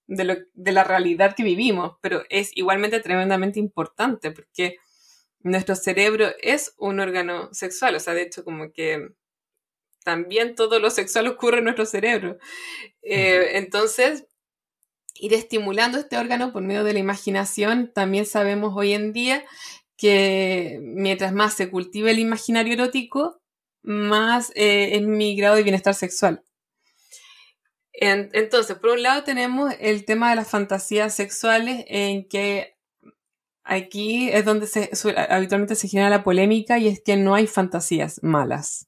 de, lo, de la realidad que vivimos, pero es igualmente tremendamente importante porque nuestro cerebro es un órgano sexual, o sea, de hecho como que también todo lo sexual ocurre en nuestro cerebro. Eh, entonces, ir estimulando este órgano por medio de la imaginación, también sabemos hoy en día que mientras más se cultive el imaginario erótico, más eh, es mi grado de bienestar sexual. entonces, por un lado tenemos el tema de las fantasías sexuales en que aquí es donde se, habitualmente se genera la polémica y es que no hay fantasías malas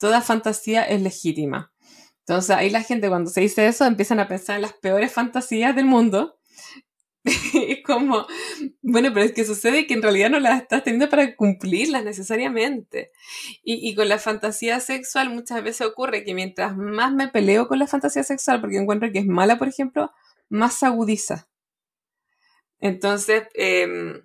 toda fantasía es legítima. Entonces ahí la gente cuando se dice eso empiezan a pensar en las peores fantasías del mundo. y como, bueno, pero es que sucede que en realidad no las estás teniendo para cumplirlas necesariamente. Y, y, con la fantasía sexual muchas veces ocurre que mientras más me peleo con la fantasía sexual, porque encuentro que es mala, por ejemplo, más agudiza. Entonces, eh,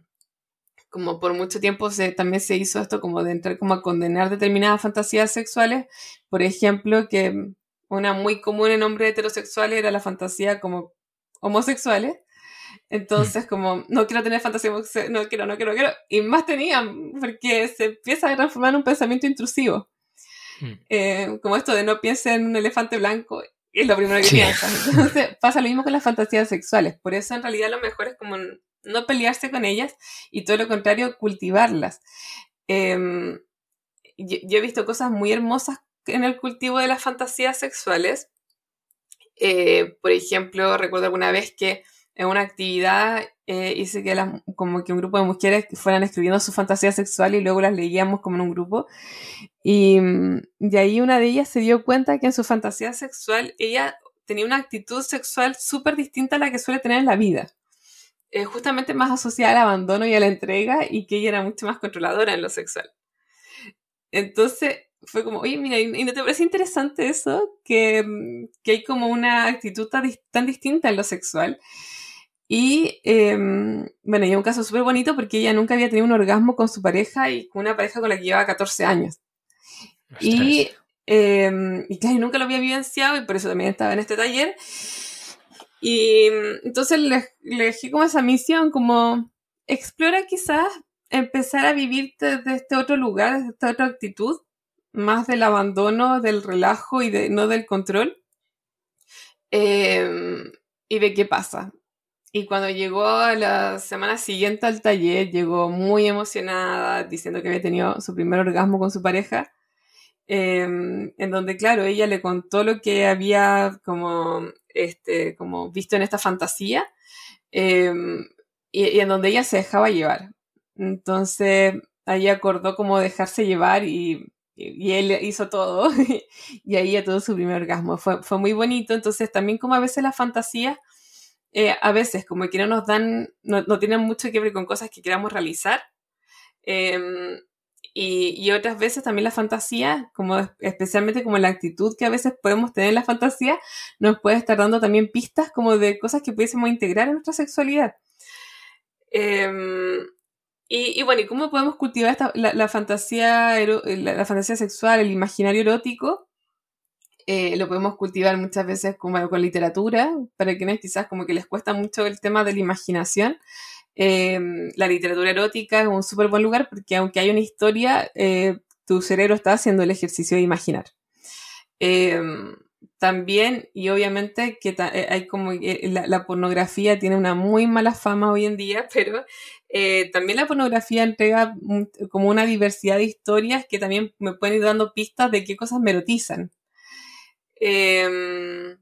como por mucho tiempo se, también se hizo esto como de entrar como a condenar determinadas fantasías sexuales. Por ejemplo, que una muy común en hombres heterosexuales era la fantasía como homosexuales. Entonces, mm. como, no quiero tener fantasía, no quiero, no quiero, no quiero. Y más tenían, porque se empieza a transformar en un pensamiento intrusivo. Mm. Eh, como esto de no piense en un elefante blanco, es lo primero que piensas. Entonces, pasa lo mismo con las fantasías sexuales. Por eso, en realidad, lo mejor es como no pelearse con ellas y todo lo contrario, cultivarlas. Em, yo, he visto cosas muy hermosas en el cultivo de las fantasías sexuales. Eh, por ejemplo, recuerdo alguna vez que en una actividad eh, hice que como que un grupo de mujeres fueran escribiendo su fantasía sexual y luego las leíamos como en un grupo. Y de ahí una de ellas se dio cuenta que en su fantasía sexual ella tenía una actitud sexual súper distinta a la que suele tener en la vida. Eh, justamente más asociada al abandono y a la entrega y que ella era mucho más controladora en lo sexual. Entonces fue como, oye, mira, ¿y no te parece interesante eso? Que, que hay como una actitud tan, distinta en lo sexual. Y em, bueno, y un caso súper bonito porque ella nunca había tenido un orgasmo con su pareja y con una pareja con la que llevaba 14 años. Y, eh, y claro, nunca lo había vivenciado y por eso también estaba en este taller. Y entonces le, elegí como esa misión, como explora quizás empezar a vivir desde este otro lugar, desde esta otra actitud, más del abandono, del relajo y de, no del control. Em, y ve qué pasa. Y cuando llegó a la semana siguiente al taller, llegó muy emocionada, diciendo que había tenido su primer orgasmo con su pareja. Em, en donde, claro, ella le contó lo que había como este, como visto en esta fantasía, em, y, en donde ella se dejaba llevar. Entonces, ahí acordó como dejarse llevar y, y él hizo todo, y ahí ya tuvo su primer orgasmo. Fue, fue, muy bonito, entonces también como a veces la fantasía eh, a veces como que no nos dan, no, no, tienen mucho que ver con cosas que queramos realizar. Em, y, y, otras veces también la fantasía, como especialmente como la actitud que a veces podemos tener en la fantasía, nos puede estar dando también pistas como de cosas que pudiésemos integrar en nuestra sexualidad. Eh, y, bueno, ¿y cómo podemos cultivar esta, la, fantasía, la, la, fantasía sexual, el imaginario erótico? Eh, lo podemos cultivar muchas veces como con literatura, para quienes quizás como que les cuesta mucho el tema de la imaginación. Eh, la literatura erótica es un súper buen lugar porque aunque hay una historia, eh, tu cerebro está haciendo el ejercicio de imaginar. Eh, también, y obviamente que eh, hay como la, la, pornografía tiene una muy mala fama hoy en día, pero eh, también la pornografía entrega como una diversidad de historias que también me pueden ir dando pistas de qué cosas me erotizan. Eh,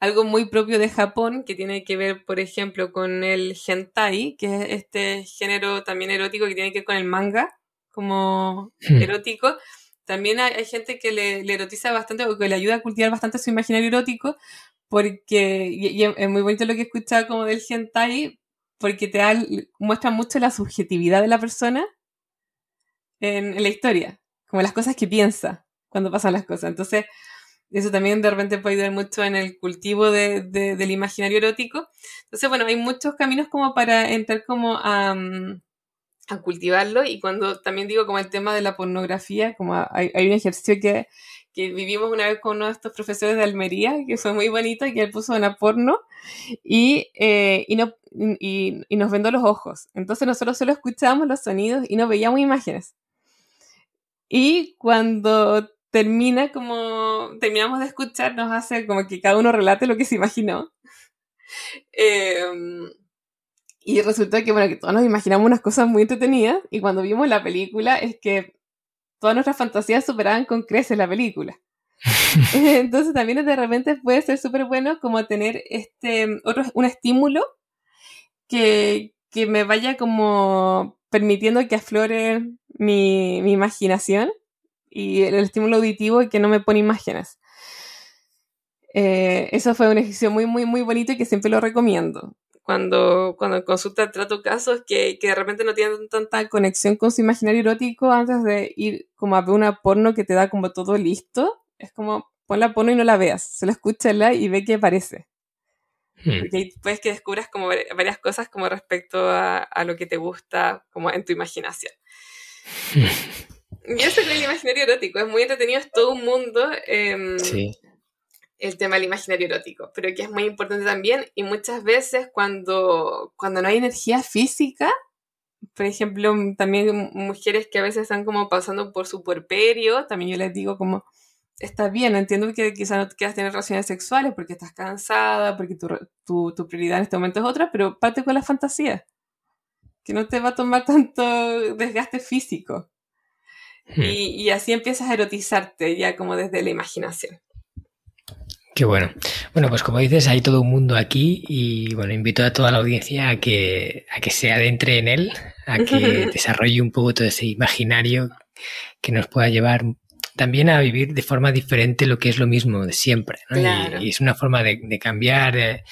algo muy propio de Japón que tiene que ver, por ejemplo, con el hentai, que es este género también erótico que tiene que ver con el manga, como hmm. erótico. También hay, gente que le, erotiza bastante o que le ayuda a cultivar bastante su imaginario erótico, porque y, es muy bonito lo que he escuchado como del hentai, porque te muestra mucho la subjetividad de la persona en, la historia, como las cosas que piensa cuando pasan las cosas. Entonces, eso también de repente puede ayudar mucho en el cultivo de, de, del imaginario erótico. Entonces, bueno, hay muchos caminos como para entrar como a, mm, a cultivarlo y cuando también digo como el tema de la pornografía, como hay, hay un ejercicio que, que vivimos una vez con uno de estos profesores de Almería, que fue muy bonito, que él puso una porno y, eh, y, no, y, y, nos vendó los ojos. Entonces nosotros solo escuchábamos los sonidos y no veíamos imágenes. Y cuando termina como, terminamos de escuchar, nos hace como que cada uno relate lo que se imaginó. Eh, y resultó que, bueno, que todos nos imaginamos unas cosas muy entretenidas y cuando vimos la película es que todas nuestras fantasías superaban con creces la película. Entonces también de repente puede ser súper bueno como tener este otro, un estímulo que, que me vaya como permitiendo que aflore mi, mi imaginación y el, el, estímulo auditivo y que no me pone imágenes. Eh, eso fue un ejercicio muy, muy, muy bonito y que siempre lo recomiendo cuando, cuando consulta trato casos que, que de repente no tienen tanta conexión con su imaginario erótico antes de ir como a ver una porno que te da como todo listo. Es como pon la porno y no la veas, solo escúchala y ve qué parece. Hmm. Porque ahí puedes que descubras como varias cosas como respecto a, a lo que te gusta como en tu imaginación. Hmm. Y eso es el imaginario erótico, es muy entretenido, es todo un mundo. Eh, sí el tema del imaginario erótico, pero que es muy importante también y muchas veces cuando, cuando no hay energía física, por ejemplo, también mujeres que a veces están como pasando por su puerperio, también yo les digo como, está bien, entiendo que quizás no quieras tener relaciones sexuales porque estás cansada, porque tu, tu, tu prioridad en este momento es otra, pero parte con la fantasía, que no te va a tomar tanto desgaste físico. Hmm. Y, y así empiezas a erotizarte ya como desde la imaginación. Qué bueno. Bueno, pues como dices, hay todo un mundo aquí y bueno, invito a toda la audiencia a que, a que se adentre en él, a que desarrolle un poco todo ese imaginario que nos pueda llevar también a vivir de forma diferente lo que es lo mismo de siempre. ¿no? Claro. Y, y, es una forma de, de cambiar, de,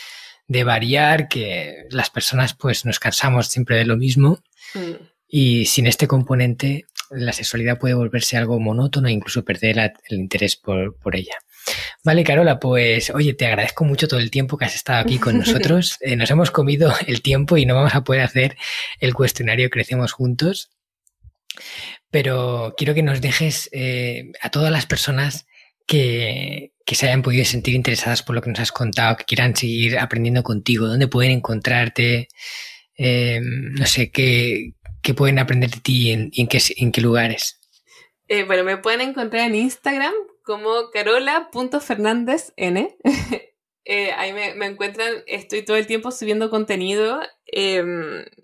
de, variar, que las personas pues nos cansamos siempre de lo mismo. Mm. Y sin este componente, la sexualidad puede volverse algo monótono e incluso perder la, el interés por, por ella. Vale, Carola, pues oye, te agradezco mucho todo el tiempo que has estado aquí con nosotros. Eh, nos hemos comido el tiempo y no vamos a poder hacer el cuestionario Crecemos Juntos. Pero quiero que nos dejes eh, a todas las personas que, que, se hayan podido sentir interesadas por lo que nos has contado, que quieran seguir aprendiendo contigo, dónde pueden encontrarte, eh, no sé, qué, qué, pueden aprender de ti y en, en, qué, en qué lugares. Eh, bueno, me pueden encontrar en Instagram como carola.fernandezn. eh, ahí me, encuentran, estoy todo el tiempo subiendo contenido, eh,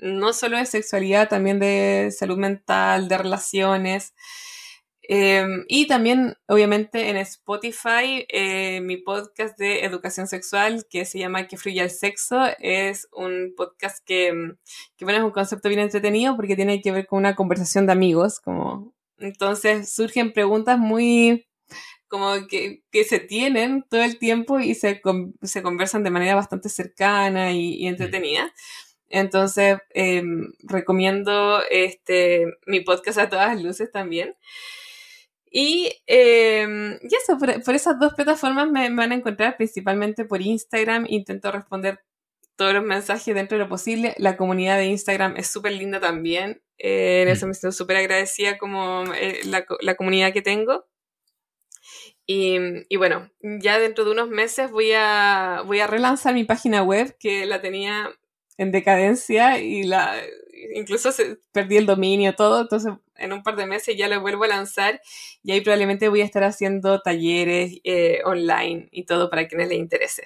no solo de sexualidad, también de salud mental, de relaciones. Eh, y también, obviamente, en Spotify, eh, mi podcast de educación sexual que se llama Que fluya el sexo es un podcast que, que, bueno, es un concepto bien entretenido porque tiene que ver con una conversación de amigos, como entonces surgen preguntas muy como que, que, se tienen todo el tiempo y se, se conversan de manera bastante cercana y, entretenida. Entonces, em, recomiendo este, mi podcast a todas luces también. Y, eh, eso, por, esas dos plataformas me, van a encontrar principalmente por Instagram. Intento responder todos los mensajes dentro de lo posible. La comunidad de Instagram es súper linda también. Eh, en eso mm. me estoy súper agradecida como eh, la, la, comunidad que tengo. Y, y, bueno, ya dentro de unos meses voy a, voy a relanzar mi página web que la tenía en decadencia y la incluso se, perdí el dominio, todo, entonces en un par de meses ya lo vuelvo a lanzar y ahí probablemente voy a estar haciendo talleres eh, online y todo para quienes les interese.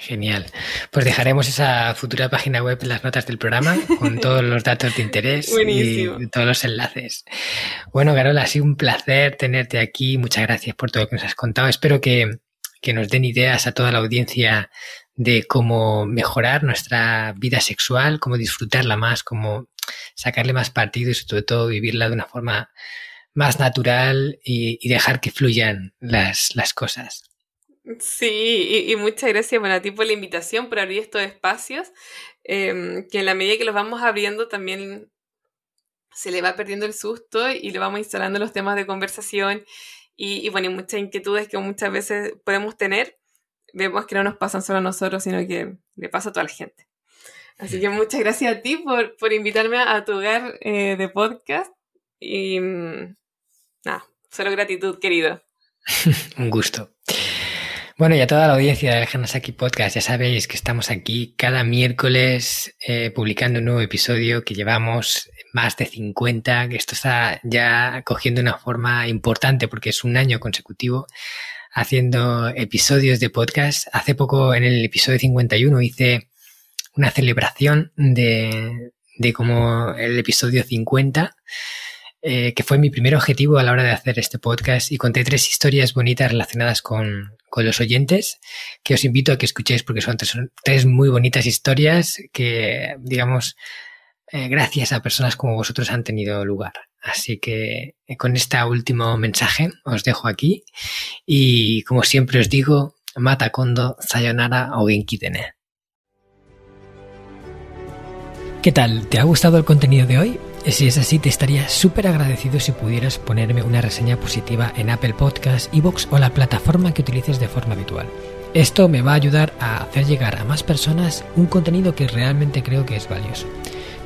Genial. Pues dejaremos esa futura página web en las notas del programa con todos los datos de interés y todos los enlaces. Bueno, Carola, ha sido un placer tenerte aquí. Muchas gracias por todo lo que nos has contado. Espero que, que nos den ideas a toda la audiencia de cómo mejorar nuestra vida sexual, cómo disfrutarla más, cómo sacarle más partido y sobre todo vivirla de una forma más natural y, dejar que fluyan las, las cosas. Sí, y, muchas gracias bueno, a ti por la invitación, por abrir estos espacios, em, que en la medida que los vamos abriendo también se le va perdiendo el susto y le vamos instalando los temas de conversación y, y bueno, y muchas inquietudes que muchas veces podemos tener vemos que no nos pasan solo a nosotros, sino que le pasa a toda la gente. Así que muchas gracias a ti por, por invitarme a tu hogar eh, de podcast. Y mm, nada, solo gratitud, querido. Un gusto. Bueno, y a toda la audiencia del Hanasaki Podcast, ya sabéis que estamos aquí cada miércoles eh, publicando un nuevo episodio que llevamos más de 50, que esto está ya cogiendo una forma importante porque es un año consecutivo haciendo episodios de podcast. Hace poco, en el episodio 51, hice una celebración de, de como el episodio 50, eh, que fue mi primer objetivo a la hora de hacer este podcast y conté tres historias bonitas relacionadas con, con los oyentes que os invito a que escuchéis porque son tres, muy bonitas historias que, digamos, eh, gracias a personas como vosotros han tenido lugar. Así que eh, con este último mensaje os dejo aquí y como siempre os digo, mata kondo, sayonara o genki. ¿Qué tal? ¿Te ha gustado el contenido de hoy? Si es así, te estaría súper agradecido si pudieras ponerme una reseña positiva en Apple Podcasts, Evox o la plataforma que utilices de forma habitual. Esto me va a ayudar a hacer llegar a más personas un contenido que realmente creo que es valioso.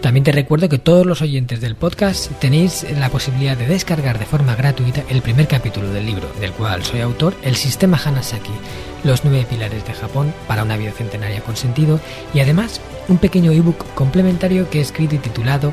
También te recuerdo que todos los oyentes del podcast tenéis la posibilidad de descargar de forma gratuita el primer capítulo del libro del cual soy autor, El Sistema Hanasaki, los nueve pilares de Japón para una vida centenaria con sentido y además un pequeño ebook complementario que he escrito y titulado